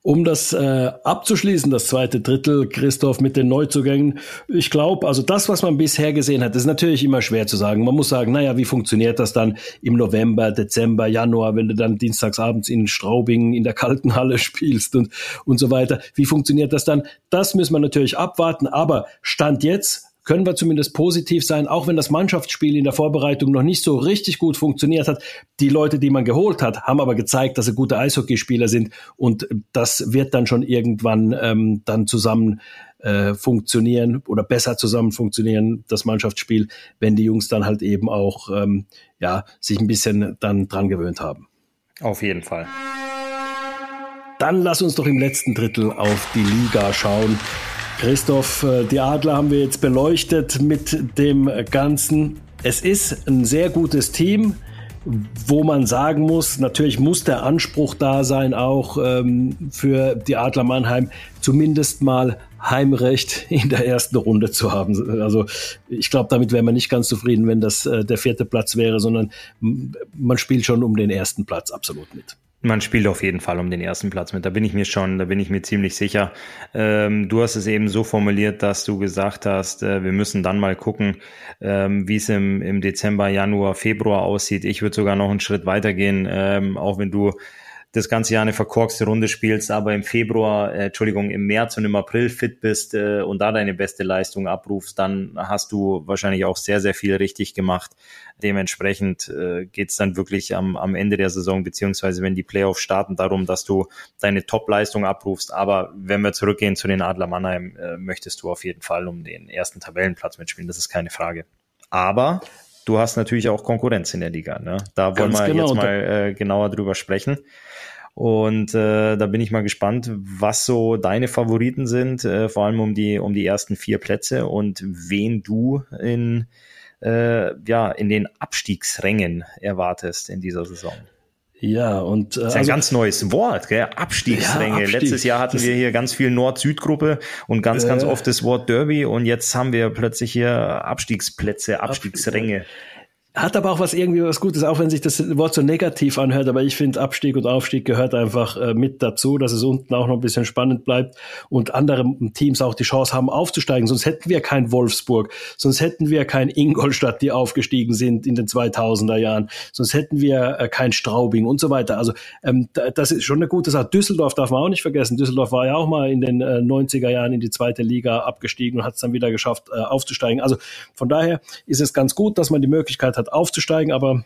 Um das äh, abzuschließen, das zweite Drittel, Christoph, mit den Neuzugängen. Ich glaube, also das, was man bisher gesehen hat, ist natürlich immer schwer zu sagen. Man muss sagen, naja, wie funktioniert das dann im November, Dezember, Januar, wenn du dann dienstagsabends in Straubing in der kalten Halle spielst und, und so weiter. Wie funktioniert das dann? Das müssen wir natürlich abwarten. Aber Stand jetzt können wir zumindest positiv sein, auch wenn das Mannschaftsspiel in der Vorbereitung noch nicht so richtig gut funktioniert hat. Die Leute, die man geholt hat, haben aber gezeigt, dass sie gute Eishockeyspieler sind und das wird dann schon irgendwann ähm, dann zusammen äh, funktionieren oder besser zusammen funktionieren, das Mannschaftsspiel, wenn die Jungs dann halt eben auch ähm, ja, sich ein bisschen dann dran gewöhnt haben. Auf jeden Fall. Dann lass uns doch im letzten Drittel auf die Liga schauen. Christoph, äh, die Adler haben wir jetzt beleuchtet mit dem Ganzen. Es ist ein sehr gutes Team, wo man sagen muss, natürlich muss der Anspruch da sein, auch ähm, für die Adler Mannheim zumindest mal Heimrecht in der ersten Runde zu haben. Also ich glaube, damit wäre man nicht ganz zufrieden, wenn das äh, der vierte Platz wäre, sondern man spielt schon um den ersten Platz absolut mit. Man spielt auf jeden Fall um den ersten Platz mit. Da bin ich mir schon, da bin ich mir ziemlich sicher. Ähm, du hast es eben so formuliert, dass du gesagt hast, äh, wir müssen dann mal gucken, ähm, wie es im, im Dezember, Januar, Februar aussieht. Ich würde sogar noch einen Schritt weitergehen, ähm, auch wenn du das ganze Jahr eine verkorkste Runde spielst, aber im Februar, äh, Entschuldigung, im März und im April fit bist äh, und da deine beste Leistung abrufst, dann hast du wahrscheinlich auch sehr, sehr viel richtig gemacht. Dementsprechend äh, geht dann wirklich am, am Ende der Saison, beziehungsweise wenn die Playoffs starten, darum, dass du deine Top-Leistung abrufst. Aber wenn wir zurückgehen zu den Adler Mannheim, äh, möchtest du auf jeden Fall um den ersten Tabellenplatz mitspielen. Das ist keine Frage. Aber du hast natürlich auch Konkurrenz in der Liga. Ne? Da wollen Ganz wir genau. jetzt mal äh, genauer drüber sprechen. Und äh, da bin ich mal gespannt, was so deine Favoriten sind, äh, vor allem um die um die ersten vier Plätze und wen du in äh, ja in den Abstiegsrängen erwartest in dieser Saison. Ja, und äh, das ist ein also, ganz neues Wort, gell? Abstiegsränge. Ja, Abstieg. Letztes Jahr hatten wir hier ganz viel Nord-Süd-Gruppe und ganz, äh, ganz oft das Wort Derby und jetzt haben wir plötzlich hier Abstiegsplätze, Abstiegsränge. Hat aber auch was irgendwie was Gutes, auch wenn sich das Wort so negativ anhört. Aber ich finde, Abstieg und Aufstieg gehört einfach äh, mit dazu, dass es unten auch noch ein bisschen spannend bleibt und andere Teams auch die Chance haben aufzusteigen. Sonst hätten wir kein Wolfsburg, sonst hätten wir kein Ingolstadt, die aufgestiegen sind in den 2000er Jahren, sonst hätten wir äh, kein Straubing und so weiter. Also ähm, das ist schon eine gute Sache. Düsseldorf darf man auch nicht vergessen. Düsseldorf war ja auch mal in den äh, 90er Jahren in die zweite Liga abgestiegen und hat es dann wieder geschafft, äh, aufzusteigen. Also von daher ist es ganz gut, dass man die Möglichkeit hat, hat, aufzusteigen, aber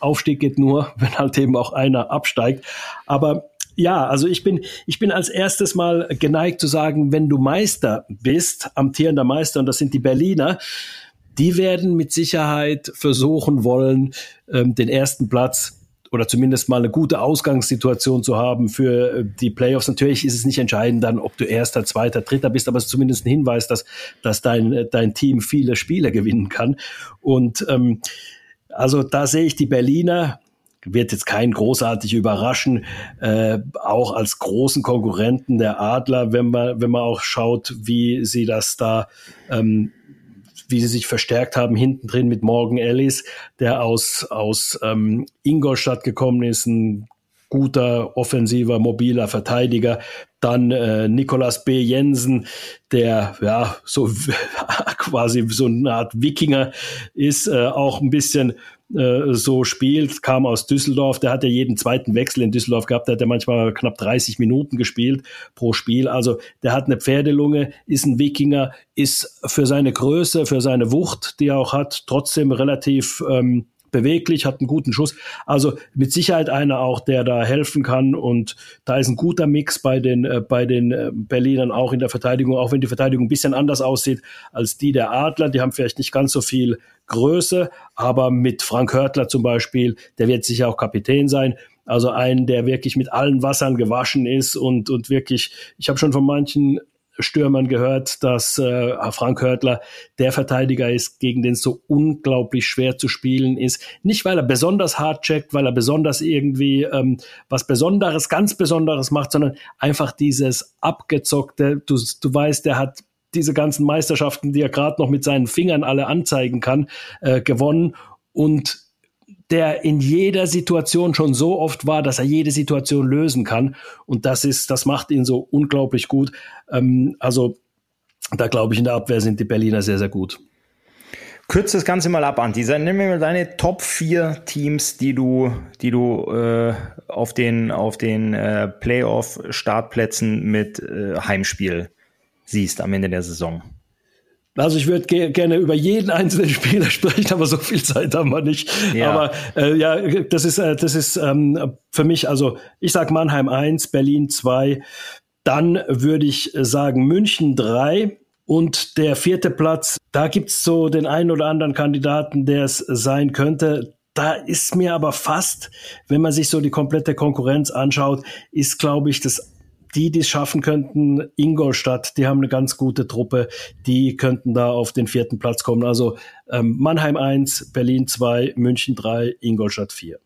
Aufstieg geht nur, wenn halt eben auch einer absteigt. Aber ja, also ich bin, ich bin als erstes mal geneigt zu sagen, wenn du Meister bist, amtierender Meister, und das sind die Berliner, die werden mit Sicherheit versuchen wollen, ähm, den ersten Platz oder zumindest mal eine gute Ausgangssituation zu haben für äh, die Playoffs. Natürlich ist es nicht entscheidend dann, ob du erster, zweiter, dritter bist, aber es ist zumindest ein Hinweis, dass, dass dein, äh, dein Team viele Spiele gewinnen kann. Und ähm, also da sehe ich die Berliner wird jetzt kein großartig überraschen, äh, auch als großen Konkurrenten der Adler, wenn man, wenn man auch schaut, wie sie das da ähm, wie sie sich verstärkt haben hinten drin mit Morgan Ellis, der aus, aus ähm, Ingolstadt gekommen ist, ein guter, offensiver, mobiler Verteidiger. Dann äh, Nicolas B. Jensen, der ja so quasi so eine Art Wikinger ist, äh, auch ein bisschen äh, so spielt, kam aus Düsseldorf, der hat ja jeden zweiten Wechsel in Düsseldorf gehabt, der hat ja manchmal knapp 30 Minuten gespielt pro Spiel. Also der hat eine Pferdelunge, ist ein Wikinger, ist für seine Größe, für seine Wucht, die er auch hat, trotzdem relativ ähm, beweglich, hat einen guten Schuss. Also mit Sicherheit einer auch, der da helfen kann. Und da ist ein guter Mix bei den, äh, bei den äh, Berlinern auch in der Verteidigung, auch wenn die Verteidigung ein bisschen anders aussieht als die der Adler. Die haben vielleicht nicht ganz so viel Größe, aber mit Frank Hörtler zum Beispiel, der wird sicher auch Kapitän sein. Also einen, der wirklich mit allen Wassern gewaschen ist und, und wirklich, ich habe schon von manchen Stürmern gehört, dass äh, Frank Hörtler der Verteidiger ist, gegen den es so unglaublich schwer zu spielen ist. Nicht, weil er besonders hart checkt, weil er besonders irgendwie ähm, was Besonderes, ganz Besonderes macht, sondern einfach dieses abgezockte, du, du weißt, der hat diese ganzen Meisterschaften, die er gerade noch mit seinen Fingern alle anzeigen kann, äh, gewonnen und der in jeder Situation schon so oft war, dass er jede Situation lösen kann. Und das ist, das macht ihn so unglaublich gut. Ähm, also da glaube ich, in der Abwehr sind die Berliner sehr, sehr gut. Kürze das Ganze mal ab, Anti. Nimm mir mal deine Top 4 Teams, die du, die du äh, auf den, auf den äh, Playoff-Startplätzen mit äh, Heimspiel siehst am Ende der Saison. Also ich würde ge gerne über jeden einzelnen Spieler sprechen, aber so viel Zeit haben wir nicht. Ja. Aber äh, ja, das ist äh, das ist ähm, für mich also ich sag Mannheim 1, Berlin 2, dann würde ich sagen München 3 und der vierte Platz, da gibt's so den einen oder anderen Kandidaten, der es sein könnte. da ist mir aber fast, wenn man sich so die komplette Konkurrenz anschaut, ist, glaube ich, das die, die es schaffen könnten, Ingolstadt, die haben eine ganz gute Truppe, die könnten da auf den vierten Platz kommen. Also ähm, Mannheim 1, Berlin 2, München 3, Ingolstadt 4.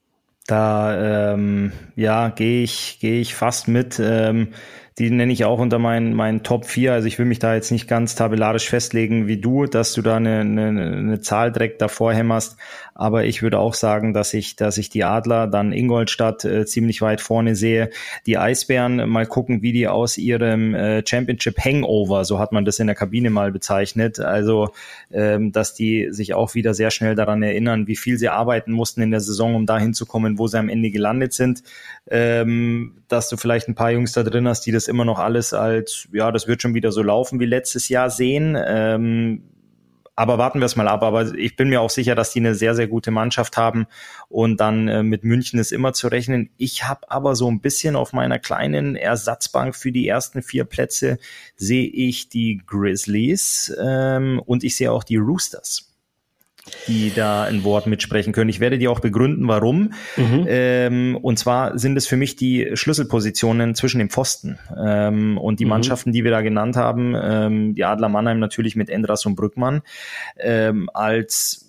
Da ähm, ja, gehe ich, gehe ich fast mit. Ähm, die nenne ich auch unter meinen, meinen Top 4. Also ich will mich da jetzt nicht ganz tabellarisch festlegen wie du, dass du da eine, eine, eine Zahl direkt davor hämmerst. Aber ich würde auch sagen, dass ich, dass ich die Adler, dann Ingolstadt äh, ziemlich weit vorne sehe. Die Eisbären, mal gucken, wie die aus ihrem äh, Championship Hangover, so hat man das in der Kabine mal bezeichnet. Also, ähm, dass die sich auch wieder sehr schnell daran erinnern, wie viel sie arbeiten mussten in der Saison, um dahin zu kommen, wo sie am Ende gelandet sind. Ähm, dass du vielleicht ein paar Jungs da drin hast, die das immer noch alles als, ja, das wird schon wieder so laufen wie letztes Jahr sehen. Ähm, aber warten wir es mal ab. Aber ich bin mir auch sicher, dass die eine sehr, sehr gute Mannschaft haben. Und dann äh, mit München ist immer zu rechnen. Ich habe aber so ein bisschen auf meiner kleinen Ersatzbank für die ersten vier Plätze sehe ich die Grizzlies ähm, und ich sehe auch die Roosters die da ein Wort mitsprechen können. Ich werde dir auch begründen, warum. Mhm. Ähm, und zwar sind es für mich die Schlüsselpositionen zwischen den Pfosten. Ähm, und die mhm. Mannschaften, die wir da genannt haben, ähm, die Adler Mannheim natürlich mit Endras und Brückmann, ähm, als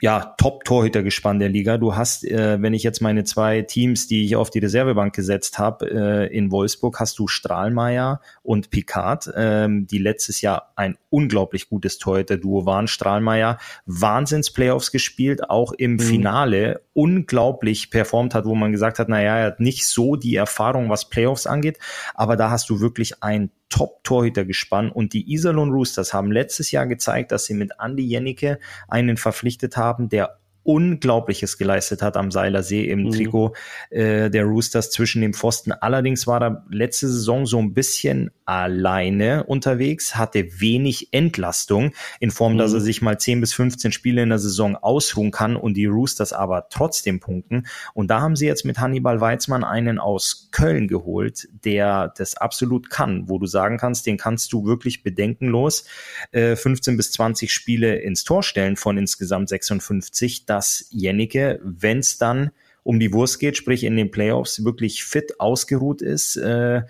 ja, Top-Torhütergespann der Liga. Du hast, äh, wenn ich jetzt meine zwei Teams, die ich auf die Reservebank gesetzt habe, äh, in Wolfsburg, hast du Strahlmeier und Picard, ähm, die letztes Jahr ein unglaublich gutes Torhüter-Duo waren. Strahlmeier Wahnsinns-Playoffs gespielt, auch im mhm. Finale unglaublich performt hat, wo man gesagt hat, naja, er hat nicht so die Erfahrung, was Playoffs angeht, aber da hast du wirklich ein Top-Torhüter gespannt. Und die Iserlohn Roosters haben letztes Jahr gezeigt, dass sie mit Andy Jennecke einen verpflichtet haben, der Unglaubliches geleistet hat am Seilersee im mhm. Trikot äh, der Roosters zwischen dem Pfosten. Allerdings war er letzte Saison so ein bisschen alleine unterwegs, hatte wenig Entlastung in Form, mhm. dass er mhm. sich mal 10 bis 15 Spiele in der Saison ausruhen kann und die Roosters aber trotzdem punkten. Und da haben sie jetzt mit Hannibal Weizmann einen aus Köln geholt, der das absolut kann, wo du sagen kannst, den kannst du wirklich bedenkenlos äh, 15 bis 20 Spiele ins Tor stellen von insgesamt 56. Da dass Jennike, wenn es dann um die Wurst geht, sprich in den Playoffs, wirklich fit ausgeruht ist. Äh,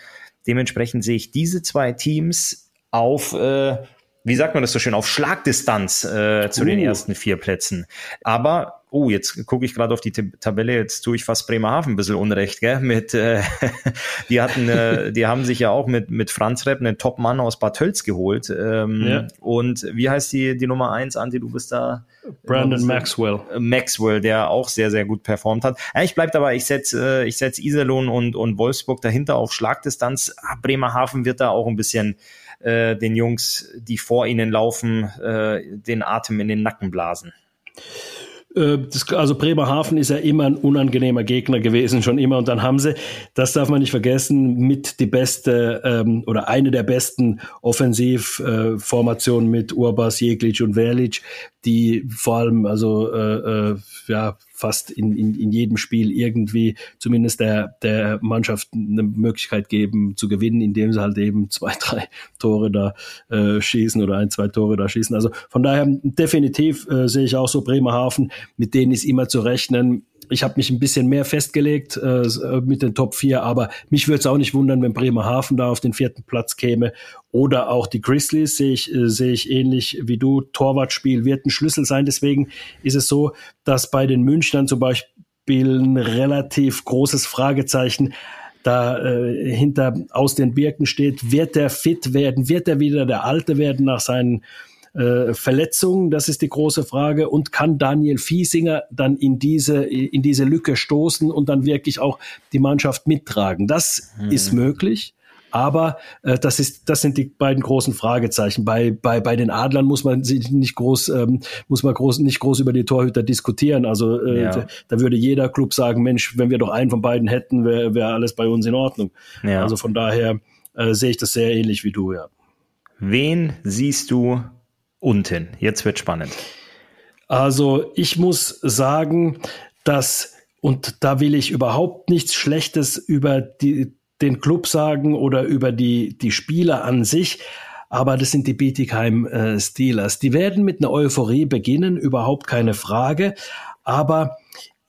dementsprechend sehe ich diese zwei Teams auf, äh, wie sagt man das so schön, auf Schlagdistanz äh, zu uh. den ersten vier Plätzen. Aber oh, jetzt gucke ich gerade auf die Tabelle, jetzt tue ich fast Bremerhaven ein bisschen Unrecht, gell? Mit, äh, die hatten, äh, die haben sich ja auch mit, mit Franz Repp einen Top-Mann aus Bad Tölz geholt. Ähm, ja. Und wie heißt die, die Nummer eins, Anti, du bist da? Brandon Maxwell. Maxwell, der auch sehr, sehr gut performt hat. Ja, ich bleib dabei, ich setze äh, ich setz Iserlohn und, und Wolfsburg dahinter auf Schlagdistanz. Ah, Bremerhaven wird da auch ein bisschen äh, den Jungs, die vor ihnen laufen, äh, den Atem in den Nacken blasen. Äh, das, also Bremerhaven ist ja immer ein unangenehmer Gegner gewesen, schon immer. Und dann haben sie, das darf man nicht vergessen, mit die beste ähm, oder eine der besten Offensivformationen äh, mit Urbas, Jeglic und Verlic, die vor allem also äh, äh, ja fast in, in, in jedem Spiel irgendwie zumindest der, der Mannschaft eine Möglichkeit geben zu gewinnen, indem sie halt eben zwei, drei Tore da äh, schießen oder ein, zwei Tore da schießen. Also von daher definitiv äh, sehe ich auch so Bremerhaven, mit denen ist immer zu rechnen ich habe mich ein bisschen mehr festgelegt äh, mit den Top 4, aber mich würde es auch nicht wundern, wenn Bremerhaven da auf den vierten Platz käme. Oder auch die Grizzlies sehe ich, äh, sehe ich ähnlich wie du. Torwartspiel wird ein Schlüssel sein. Deswegen ist es so, dass bei den Münchnern zum Beispiel ein relativ großes Fragezeichen da äh, hinter aus den Birken steht. Wird der fit werden? Wird er wieder der Alte werden nach seinen äh, Verletzungen? Das ist die große Frage. Und kann Daniel Fiesinger dann in diese, in diese Lücke stoßen und dann wirklich auch die Mannschaft mittragen? Das mhm. ist möglich. Aber äh, das ist, das sind die beiden großen Fragezeichen. Bei bei bei den Adlern muss man sich nicht groß ähm, muss man groß nicht groß über die Torhüter diskutieren. Also äh, ja. da, da, würde jeder Club sagen, Mensch, wenn wir doch einen von beiden hätten, wäre wär alles bei uns in Ordnung. Ja. Also von daher äh, sehe ich das sehr ähnlich wie du. Ja. Wen siehst du unten. Jetzt wird spannend. Also ich muss sagen, dass, und da will ich überhaupt nichts Schlechtes über die, den Club sagen oder über die, die Spieler an sich, aber das sind die Bietigheim äh, Steelers. Die werden mit einer Euphorie beginnen, überhaupt keine Frage. Aber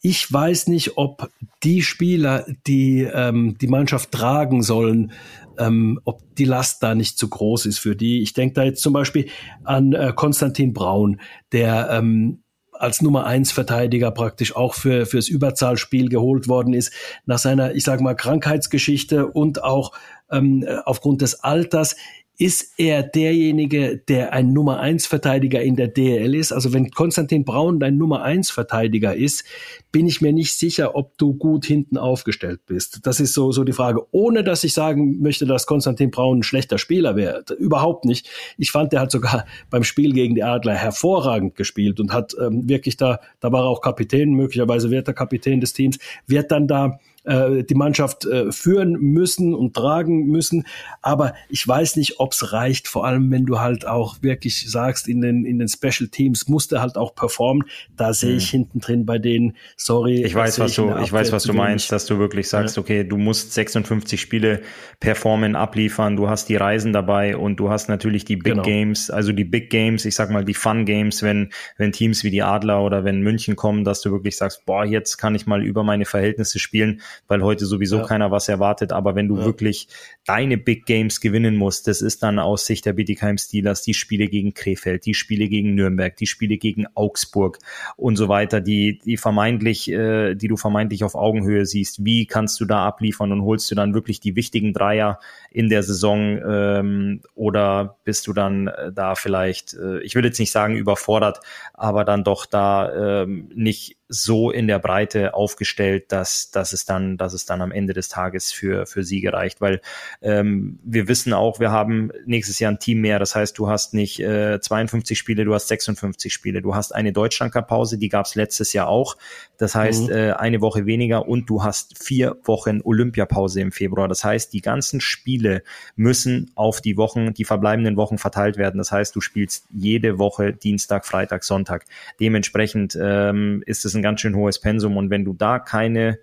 ich weiß nicht, ob die Spieler, die ähm, die Mannschaft tragen sollen, ähm, ob die Last da nicht zu groß ist für die. Ich denke da jetzt zum Beispiel an äh, Konstantin Braun, der ähm, als Nummer eins Verteidiger praktisch auch für fürs Überzahlspiel geholt worden ist. Nach seiner, ich sage mal, Krankheitsgeschichte und auch ähm, aufgrund des Alters ist er derjenige, der ein Nummer eins Verteidiger in der DL ist? Also wenn Konstantin Braun dein Nummer eins Verteidiger ist, bin ich mir nicht sicher, ob du gut hinten aufgestellt bist. Das ist so, so die Frage. Ohne dass ich sagen möchte, dass Konstantin Braun ein schlechter Spieler wäre. Überhaupt nicht. Ich fand, der hat sogar beim Spiel gegen die Adler hervorragend gespielt und hat ähm, wirklich da, da war er auch Kapitän, möglicherweise wird er Kapitän des Teams, wird dann da äh, die Mannschaft äh, führen müssen und tragen müssen. Aber ich weiß nicht, ob es reicht, vor allem wenn du halt auch wirklich sagst, in den, in den Special Teams musst du halt auch performen. Da sehe ich hm. hinten drin bei denen, sorry. Ich weiß, was du, ich weiß, was du meinst, dass du wirklich sagst, ja. okay, du musst 56 Spiele performen, abliefern, du hast die Reisen dabei und du hast natürlich die Big genau. Games, also die Big Games, ich sag mal die Fun Games, wenn, wenn Teams wie die Adler oder wenn München kommen, dass du wirklich sagst, boah, jetzt kann ich mal über meine Verhältnisse spielen weil heute sowieso ja. keiner was erwartet. Aber wenn du ja. wirklich deine Big Games gewinnen musst, das ist dann aus Sicht der Bietigheim Steelers die Spiele gegen Krefeld, die Spiele gegen Nürnberg, die Spiele gegen Augsburg und so weiter, die, die vermeintlich, äh, die du vermeintlich auf Augenhöhe siehst. Wie kannst du da abliefern und holst du dann wirklich die wichtigen Dreier in der Saison ähm, oder bist du dann äh, da vielleicht, äh, ich würde jetzt nicht sagen überfordert, aber dann doch da ähm, nicht so in der Breite aufgestellt, dass, dass es dann, dass es dann am Ende des Tages für, für sie gereicht. Weil ähm, wir wissen auch, wir haben nächstes Jahr ein Team mehr. Das heißt, du hast nicht äh, 52 Spiele, du hast 56 Spiele. Du hast eine Deutschlandcup-Pause, die gab es letztes Jahr auch. Das heißt, mhm. äh, eine Woche weniger und du hast vier Wochen Olympiapause im Februar. Das heißt, die ganzen Spiele müssen auf die Wochen, die verbleibenden Wochen verteilt werden. Das heißt, du spielst jede Woche Dienstag, Freitag, Sonntag. Dementsprechend ähm, ist es ein ein ganz schön hohes Pensum. Und wenn du da keine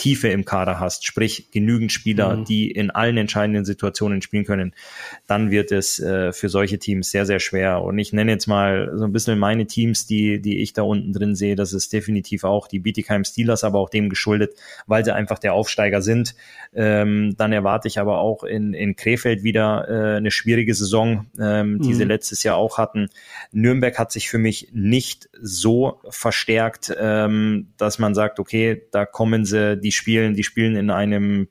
Tiefe im Kader hast, sprich genügend Spieler, mhm. die in allen entscheidenden Situationen spielen können, dann wird es äh, für solche Teams sehr, sehr schwer. Und ich nenne jetzt mal so ein bisschen meine Teams, die, die ich da unten drin sehe. Das ist definitiv auch die Bietigheim Steelers, aber auch dem geschuldet, weil sie einfach der Aufsteiger sind. Ähm, dann erwarte ich aber auch in, in Krefeld wieder äh, eine schwierige Saison, ähm, die mhm. sie letztes Jahr auch hatten. Nürnberg hat sich für mich nicht so verstärkt, ähm, dass man sagt, okay, da kommen sie, die die spielen, die spielen in einem,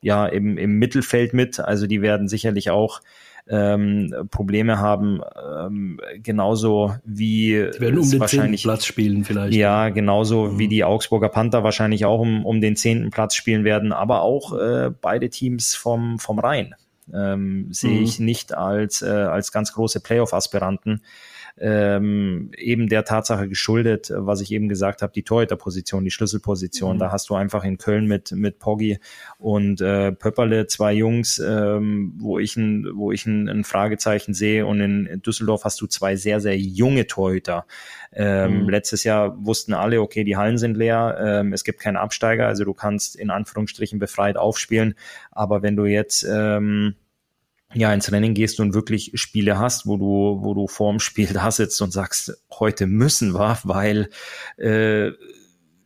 ja, im, im Mittelfeld mit. Also die werden sicherlich auch ähm, Probleme haben, ähm, genauso wie die werden um den wahrscheinlich Platz spielen vielleicht. Ja, genauso mhm. wie die Augsburger Panther wahrscheinlich auch um, um den zehnten Platz spielen werden, aber auch äh, beide Teams vom vom Rhein ähm, sehe mhm. ich nicht als äh, als ganz große Playoff-Aspiranten ähm, eben der Tatsache geschuldet, was ich eben gesagt habe, die Torhüterposition, die Schlüsselposition. Mhm. Da hast du einfach in Köln mit, mit Poggi und äh, Pöpperle zwei Jungs, ähm, wo ich ein, wo ich ein, ein Fragezeichen sehe und in Düsseldorf hast du zwei sehr, sehr junge Torhüter. Ähm, mhm. Letztes Jahr wussten alle, okay, die Hallen sind leer, ähm, es gibt keinen Absteiger, also du kannst in Anführungsstrichen befreit aufspielen. Aber wenn du jetzt ähm, ja ins Rennen gehst und wirklich Spiele hast, wo du, wo du vorm Spiel da sitzt und sagst, heute müssen wir, weil äh,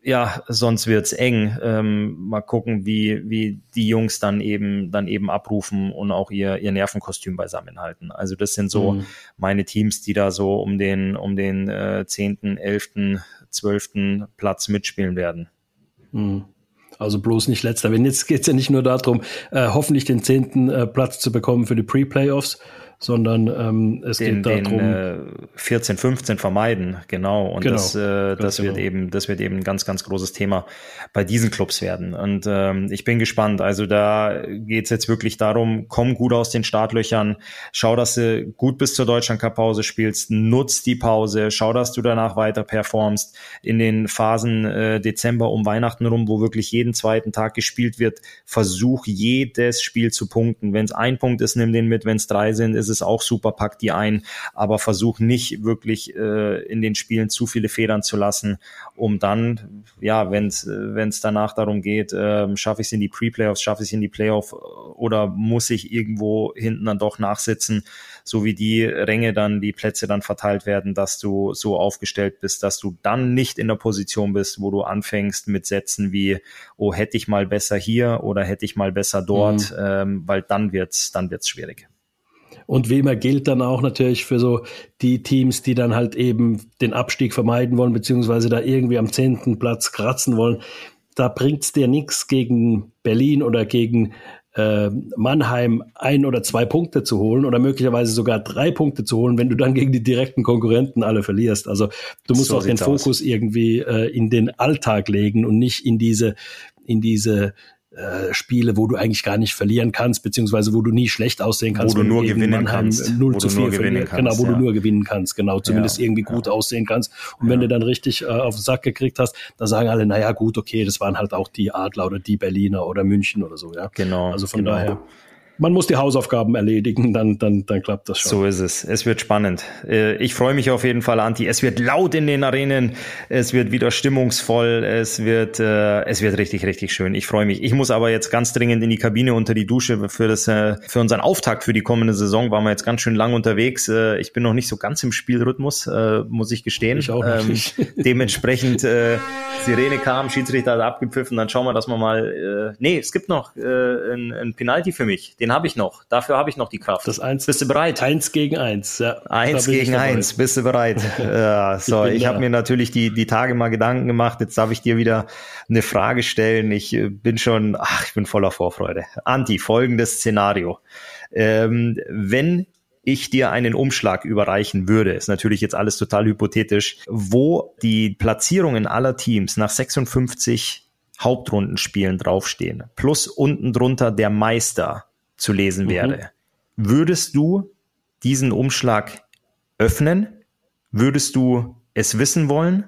ja, sonst wird's eng. Ähm, mal gucken, wie, wie die Jungs dann eben, dann eben abrufen und auch ihr, ihr Nervenkostüm beisammen halten. Also das sind so mhm. meine Teams, die da so um den, um den äh, 10., 11., 12. Platz mitspielen werden. Mhm. Also bloß nicht letzter. Wenn jetzt geht's ja nicht nur darum, äh, hoffentlich den zehnten äh, Platz zu bekommen für die Pre-Playoffs, sondern ähm, es den, geht darum. Den, äh, 14, 15 vermeiden, genau. Und genau, das, äh, das wird genau. eben, das wird eben ein ganz, ganz großes Thema bei diesen Clubs werden. Und ähm, ich bin gespannt. Also da geht's jetzt wirklich darum, komm gut aus den Startlöchern, schau, dass du gut bis zur Deutschland-Cup-Pause spielst, nutz die Pause, schau, dass du danach weiter performst. In den Phasen äh, Dezember um Weihnachten rum, wo wirklich jeden zweiten Tag gespielt wird, versuch jedes Spiel zu punkten. Wenn es ein Punkt ist, nimm den mit, wenn es drei sind, ist es auch super, pack die ein, aber versuch nicht wirklich äh, in den Spielen zu viele Federn zu lassen, um dann, ja, wenn es wenn es danach darum geht, äh, schaffe ich es in die Pre-Playoffs, schaffe ich es in die Playoff oder muss ich irgendwo hinten dann doch nachsitzen, so wie die Ränge dann, die Plätze dann verteilt werden, dass du so aufgestellt bist, dass du dann nicht in der Position bist, wo du anfängst mit Sätzen wie, oh, hätte ich mal besser hier oder hätte ich mal besser dort, mhm. ähm, weil dann wird's, dann wird's schwierig. Und wie immer gilt dann auch natürlich für so die Teams, die dann halt eben den Abstieg vermeiden wollen, beziehungsweise da irgendwie am zehnten Platz kratzen wollen. Da bringt's dir nichts gegen Berlin oder gegen äh, Mannheim ein oder zwei Punkte zu holen oder möglicherweise sogar drei Punkte zu holen, wenn du dann gegen die direkten Konkurrenten alle verlierst. Also du musst so auch den Fokus aus. irgendwie äh, in den Alltag legen und nicht in diese in diese äh, Spiele, wo du eigentlich gar nicht verlieren kannst, beziehungsweise wo du nie schlecht aussehen kannst. Wo du nur gewinnen Mannheim kannst. 0 zu 4 verlieren. Kannst, genau, wo ja. du nur gewinnen kannst, genau, zumindest ja, irgendwie gut ja. aussehen kannst. Und wenn du dann richtig äh, auf den Sack gekriegt hast, dann sagen alle, naja gut, okay, das waren halt auch die Adler oder die Berliner oder München oder so, ja. Genau. Also von genau. daher man muss die Hausaufgaben erledigen, dann, dann, dann klappt das schon. So ist es. Es wird spannend. Äh, ich freue mich auf jeden Fall, Anti. Es wird laut in den Arenen. Es wird wieder stimmungsvoll. Es wird, äh, es wird richtig, richtig schön. Ich freue mich. Ich muss aber jetzt ganz dringend in die Kabine unter die Dusche für das, äh, für unseren Auftakt für die kommende Saison. Waren wir jetzt ganz schön lang unterwegs. Ich bin noch nicht so ganz im Spielrhythmus, muss ich gestehen. Ich auch nicht. Ähm, dementsprechend, Sirene kam, Schiedsrichter hat abgepfiffen. Dann schauen wir, dass wir mal, nee, es gibt noch ein, ein Penalty für mich. Den habe ich noch. Dafür habe ich noch die Kraft. Das eins, Bist du bereit? Eins gegen eins. Ja, eins gegen eins. Bist du bereit? ja, so, ich, ich habe mir natürlich die, die Tage mal Gedanken gemacht. Jetzt darf ich dir wieder eine Frage stellen. Ich äh, bin schon, ach, ich bin voller Vorfreude. Anti, folgendes Szenario. Ähm, wenn ich dir einen Umschlag überreichen würde, ist natürlich jetzt alles total hypothetisch, wo die Platzierungen aller Teams nach 56 Hauptrundenspielen draufstehen, plus unten drunter der Meister zu lesen mhm. wäre. Würdest du diesen Umschlag öffnen? Würdest du es wissen wollen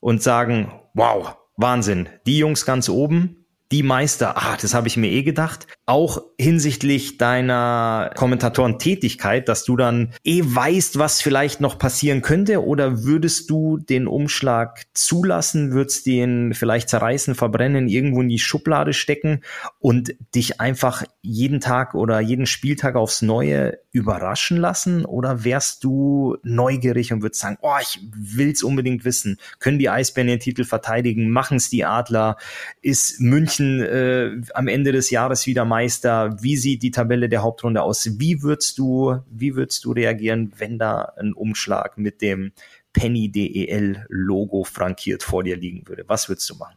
und sagen, wow, Wahnsinn, die Jungs ganz oben, die Meister, ah, das habe ich mir eh gedacht. Auch hinsichtlich deiner Kommentatorentätigkeit, dass du dann eh weißt, was vielleicht noch passieren könnte, oder würdest du den Umschlag zulassen, würdest den vielleicht zerreißen, verbrennen, irgendwo in die Schublade stecken und dich einfach jeden Tag oder jeden Spieltag aufs Neue überraschen lassen? Oder wärst du neugierig und würdest sagen, oh, ich will's unbedingt wissen. Können die Eisbären den Titel verteidigen? Machen es die Adler? Ist München äh, am Ende des Jahres wieder Meister? Wie sieht die Tabelle der Hauptrunde aus? Wie würdest du, wie würdest du reagieren, wenn da ein Umschlag mit dem Penny DEL Logo frankiert vor dir liegen würde? Was würdest du machen?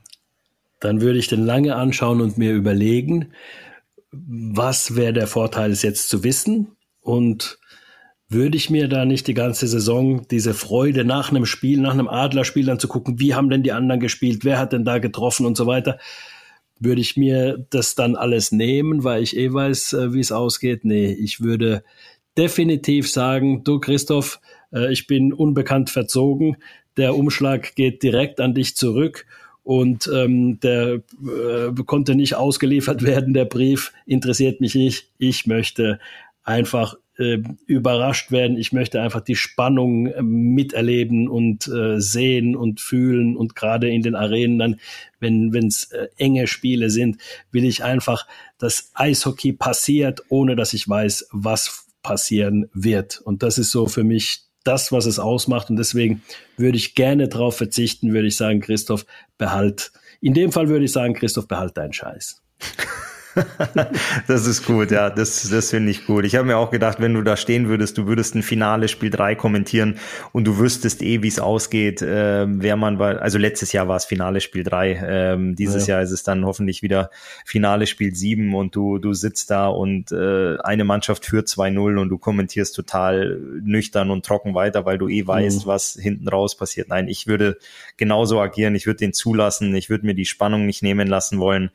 Dann würde ich den lange anschauen und mir überlegen, was wäre der Vorteil, es jetzt zu wissen? Und würde ich mir da nicht die ganze Saison diese Freude nach einem Spiel, nach einem Adlerspiel dann zu gucken, wie haben denn die anderen gespielt, wer hat denn da getroffen und so weiter, würde ich mir das dann alles nehmen, weil ich eh weiß, äh, wie es ausgeht? Nee, ich würde definitiv sagen, du Christoph, äh, ich bin unbekannt verzogen, der Umschlag geht direkt an dich zurück und ähm, der äh, konnte nicht ausgeliefert werden, der Brief interessiert mich nicht. Ich möchte einfach äh, überrascht werden. Ich möchte einfach die Spannung äh, miterleben und äh, sehen und fühlen. Und gerade in den Arenen dann, wenn es äh, enge Spiele sind, will ich einfach, dass Eishockey passiert, ohne dass ich weiß, was passieren wird. Und das ist so für mich das, was es ausmacht. Und deswegen würde ich gerne darauf verzichten, würde ich sagen, Christoph, behalt. In dem Fall würde ich sagen, Christoph, behalt deinen Scheiß. das ist gut, ja, das, das finde ich gut. Ich habe mir auch gedacht, wenn du da stehen würdest, du würdest ein Finale Spiel 3 kommentieren und du wüsstest eh, wie es ausgeht, äh, wer man war. Also letztes Jahr war es Finale Spiel 3, ähm, dieses ja. Jahr ist es dann hoffentlich wieder Finale Spiel 7 und du, du sitzt da und äh, eine Mannschaft führt 2-0 und du kommentierst total nüchtern und trocken weiter, weil du eh weißt, mhm. was hinten raus passiert. Nein, ich würde genauso agieren, ich würde den zulassen, ich würde mir die Spannung nicht nehmen lassen wollen,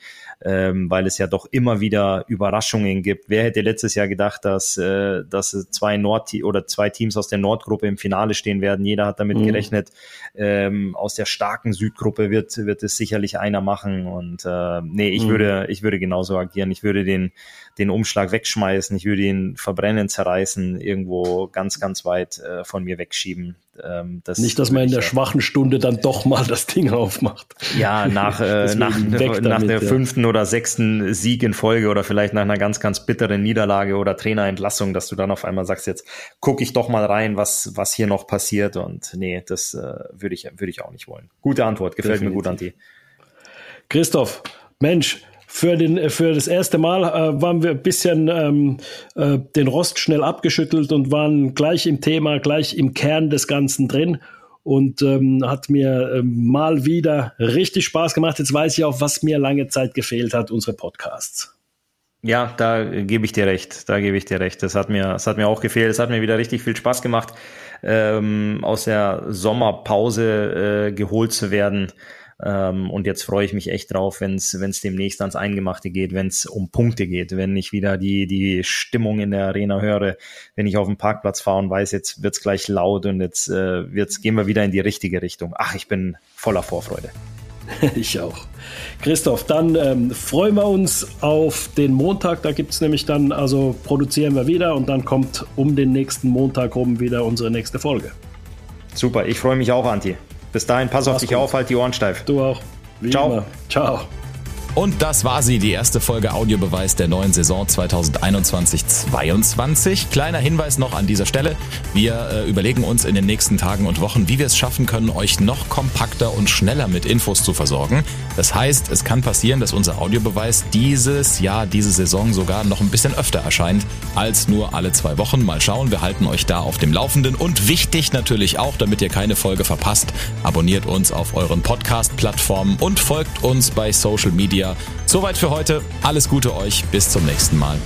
ähm, weil es ja doch immer wieder Überraschungen gibt. Wer hätte letztes Jahr gedacht, dass, äh, dass zwei Nord oder zwei Teams aus der Nordgruppe im Finale stehen werden? Jeder hat damit mhm. gerechnet. Ähm, aus der starken Südgruppe wird, wird es sicherlich einer machen. Und äh, nee, ich mhm. würde, ich würde genauso agieren. Ich würde den, den Umschlag wegschmeißen, ich würde ihn verbrennen, zerreißen, irgendwo ganz, ganz weit äh, von mir wegschieben. Ähm, das Nicht, dass man in der schwachen Stunde dann doch mal das Ding aufmacht. Ja, nach, äh, nach, nach damit, der ja. fünften oder sechsten Sieg in Folge oder vielleicht nach einer ganz, ganz bitteren Niederlage oder Trainerentlassung, dass du dann auf einmal sagst, jetzt gucke ich doch mal rein, was, was hier noch passiert. Und nee, das äh, würde ich, würde ich auch nicht wollen. Gute Antwort, gefällt Definitiv. mir gut, Anti. Christoph, Mensch, für, den, für das erste Mal äh, waren wir ein bisschen ähm, äh, den Rost schnell abgeschüttelt und waren gleich im Thema, gleich im Kern des Ganzen drin. Und ähm, hat mir ähm, mal wieder richtig Spaß gemacht. Jetzt weiß ich auch, was mir lange Zeit gefehlt hat, unsere Podcasts. Ja, da gebe ich dir recht. Da gebe ich dir recht. Das hat mir, das hat mir auch gefehlt. Es hat mir wieder richtig viel Spaß gemacht, ähm, aus der Sommerpause äh, geholt zu werden. Ähm, und jetzt freue ich mich echt drauf, wenn es demnächst ans Eingemachte geht, wenn es um Punkte geht, wenn ich wieder die, die Stimmung in der Arena höre, wenn ich auf dem Parkplatz fahre und weiß, jetzt wird's gleich laut und jetzt äh, wird's, gehen wir wieder in die richtige Richtung. Ach, ich bin voller Vorfreude. Ich auch. Christoph, dann ähm, freuen wir uns auf den Montag. Da gibt es nämlich dann, also produzieren wir wieder und dann kommt um den nächsten Montag rum wieder unsere nächste Folge. Super, ich freue mich auch, Anti. Bis dahin, pass Mach's auf dich gut. auf, halt die Ohren steif. Du auch. Wie Ciao. Immer. Ciao. Und das war sie, die erste Folge Audiobeweis der neuen Saison 2021-22. Kleiner Hinweis noch an dieser Stelle. Wir äh, überlegen uns in den nächsten Tagen und Wochen, wie wir es schaffen können, euch noch kompakter und schneller mit Infos zu versorgen. Das heißt, es kann passieren, dass unser Audiobeweis dieses Jahr, diese Saison sogar noch ein bisschen öfter erscheint als nur alle zwei Wochen. Mal schauen, wir halten euch da auf dem Laufenden. Und wichtig natürlich auch, damit ihr keine Folge verpasst, abonniert uns auf euren Podcast-Plattformen und folgt uns bei Social Media Soweit für heute. Alles Gute euch. Bis zum nächsten Mal.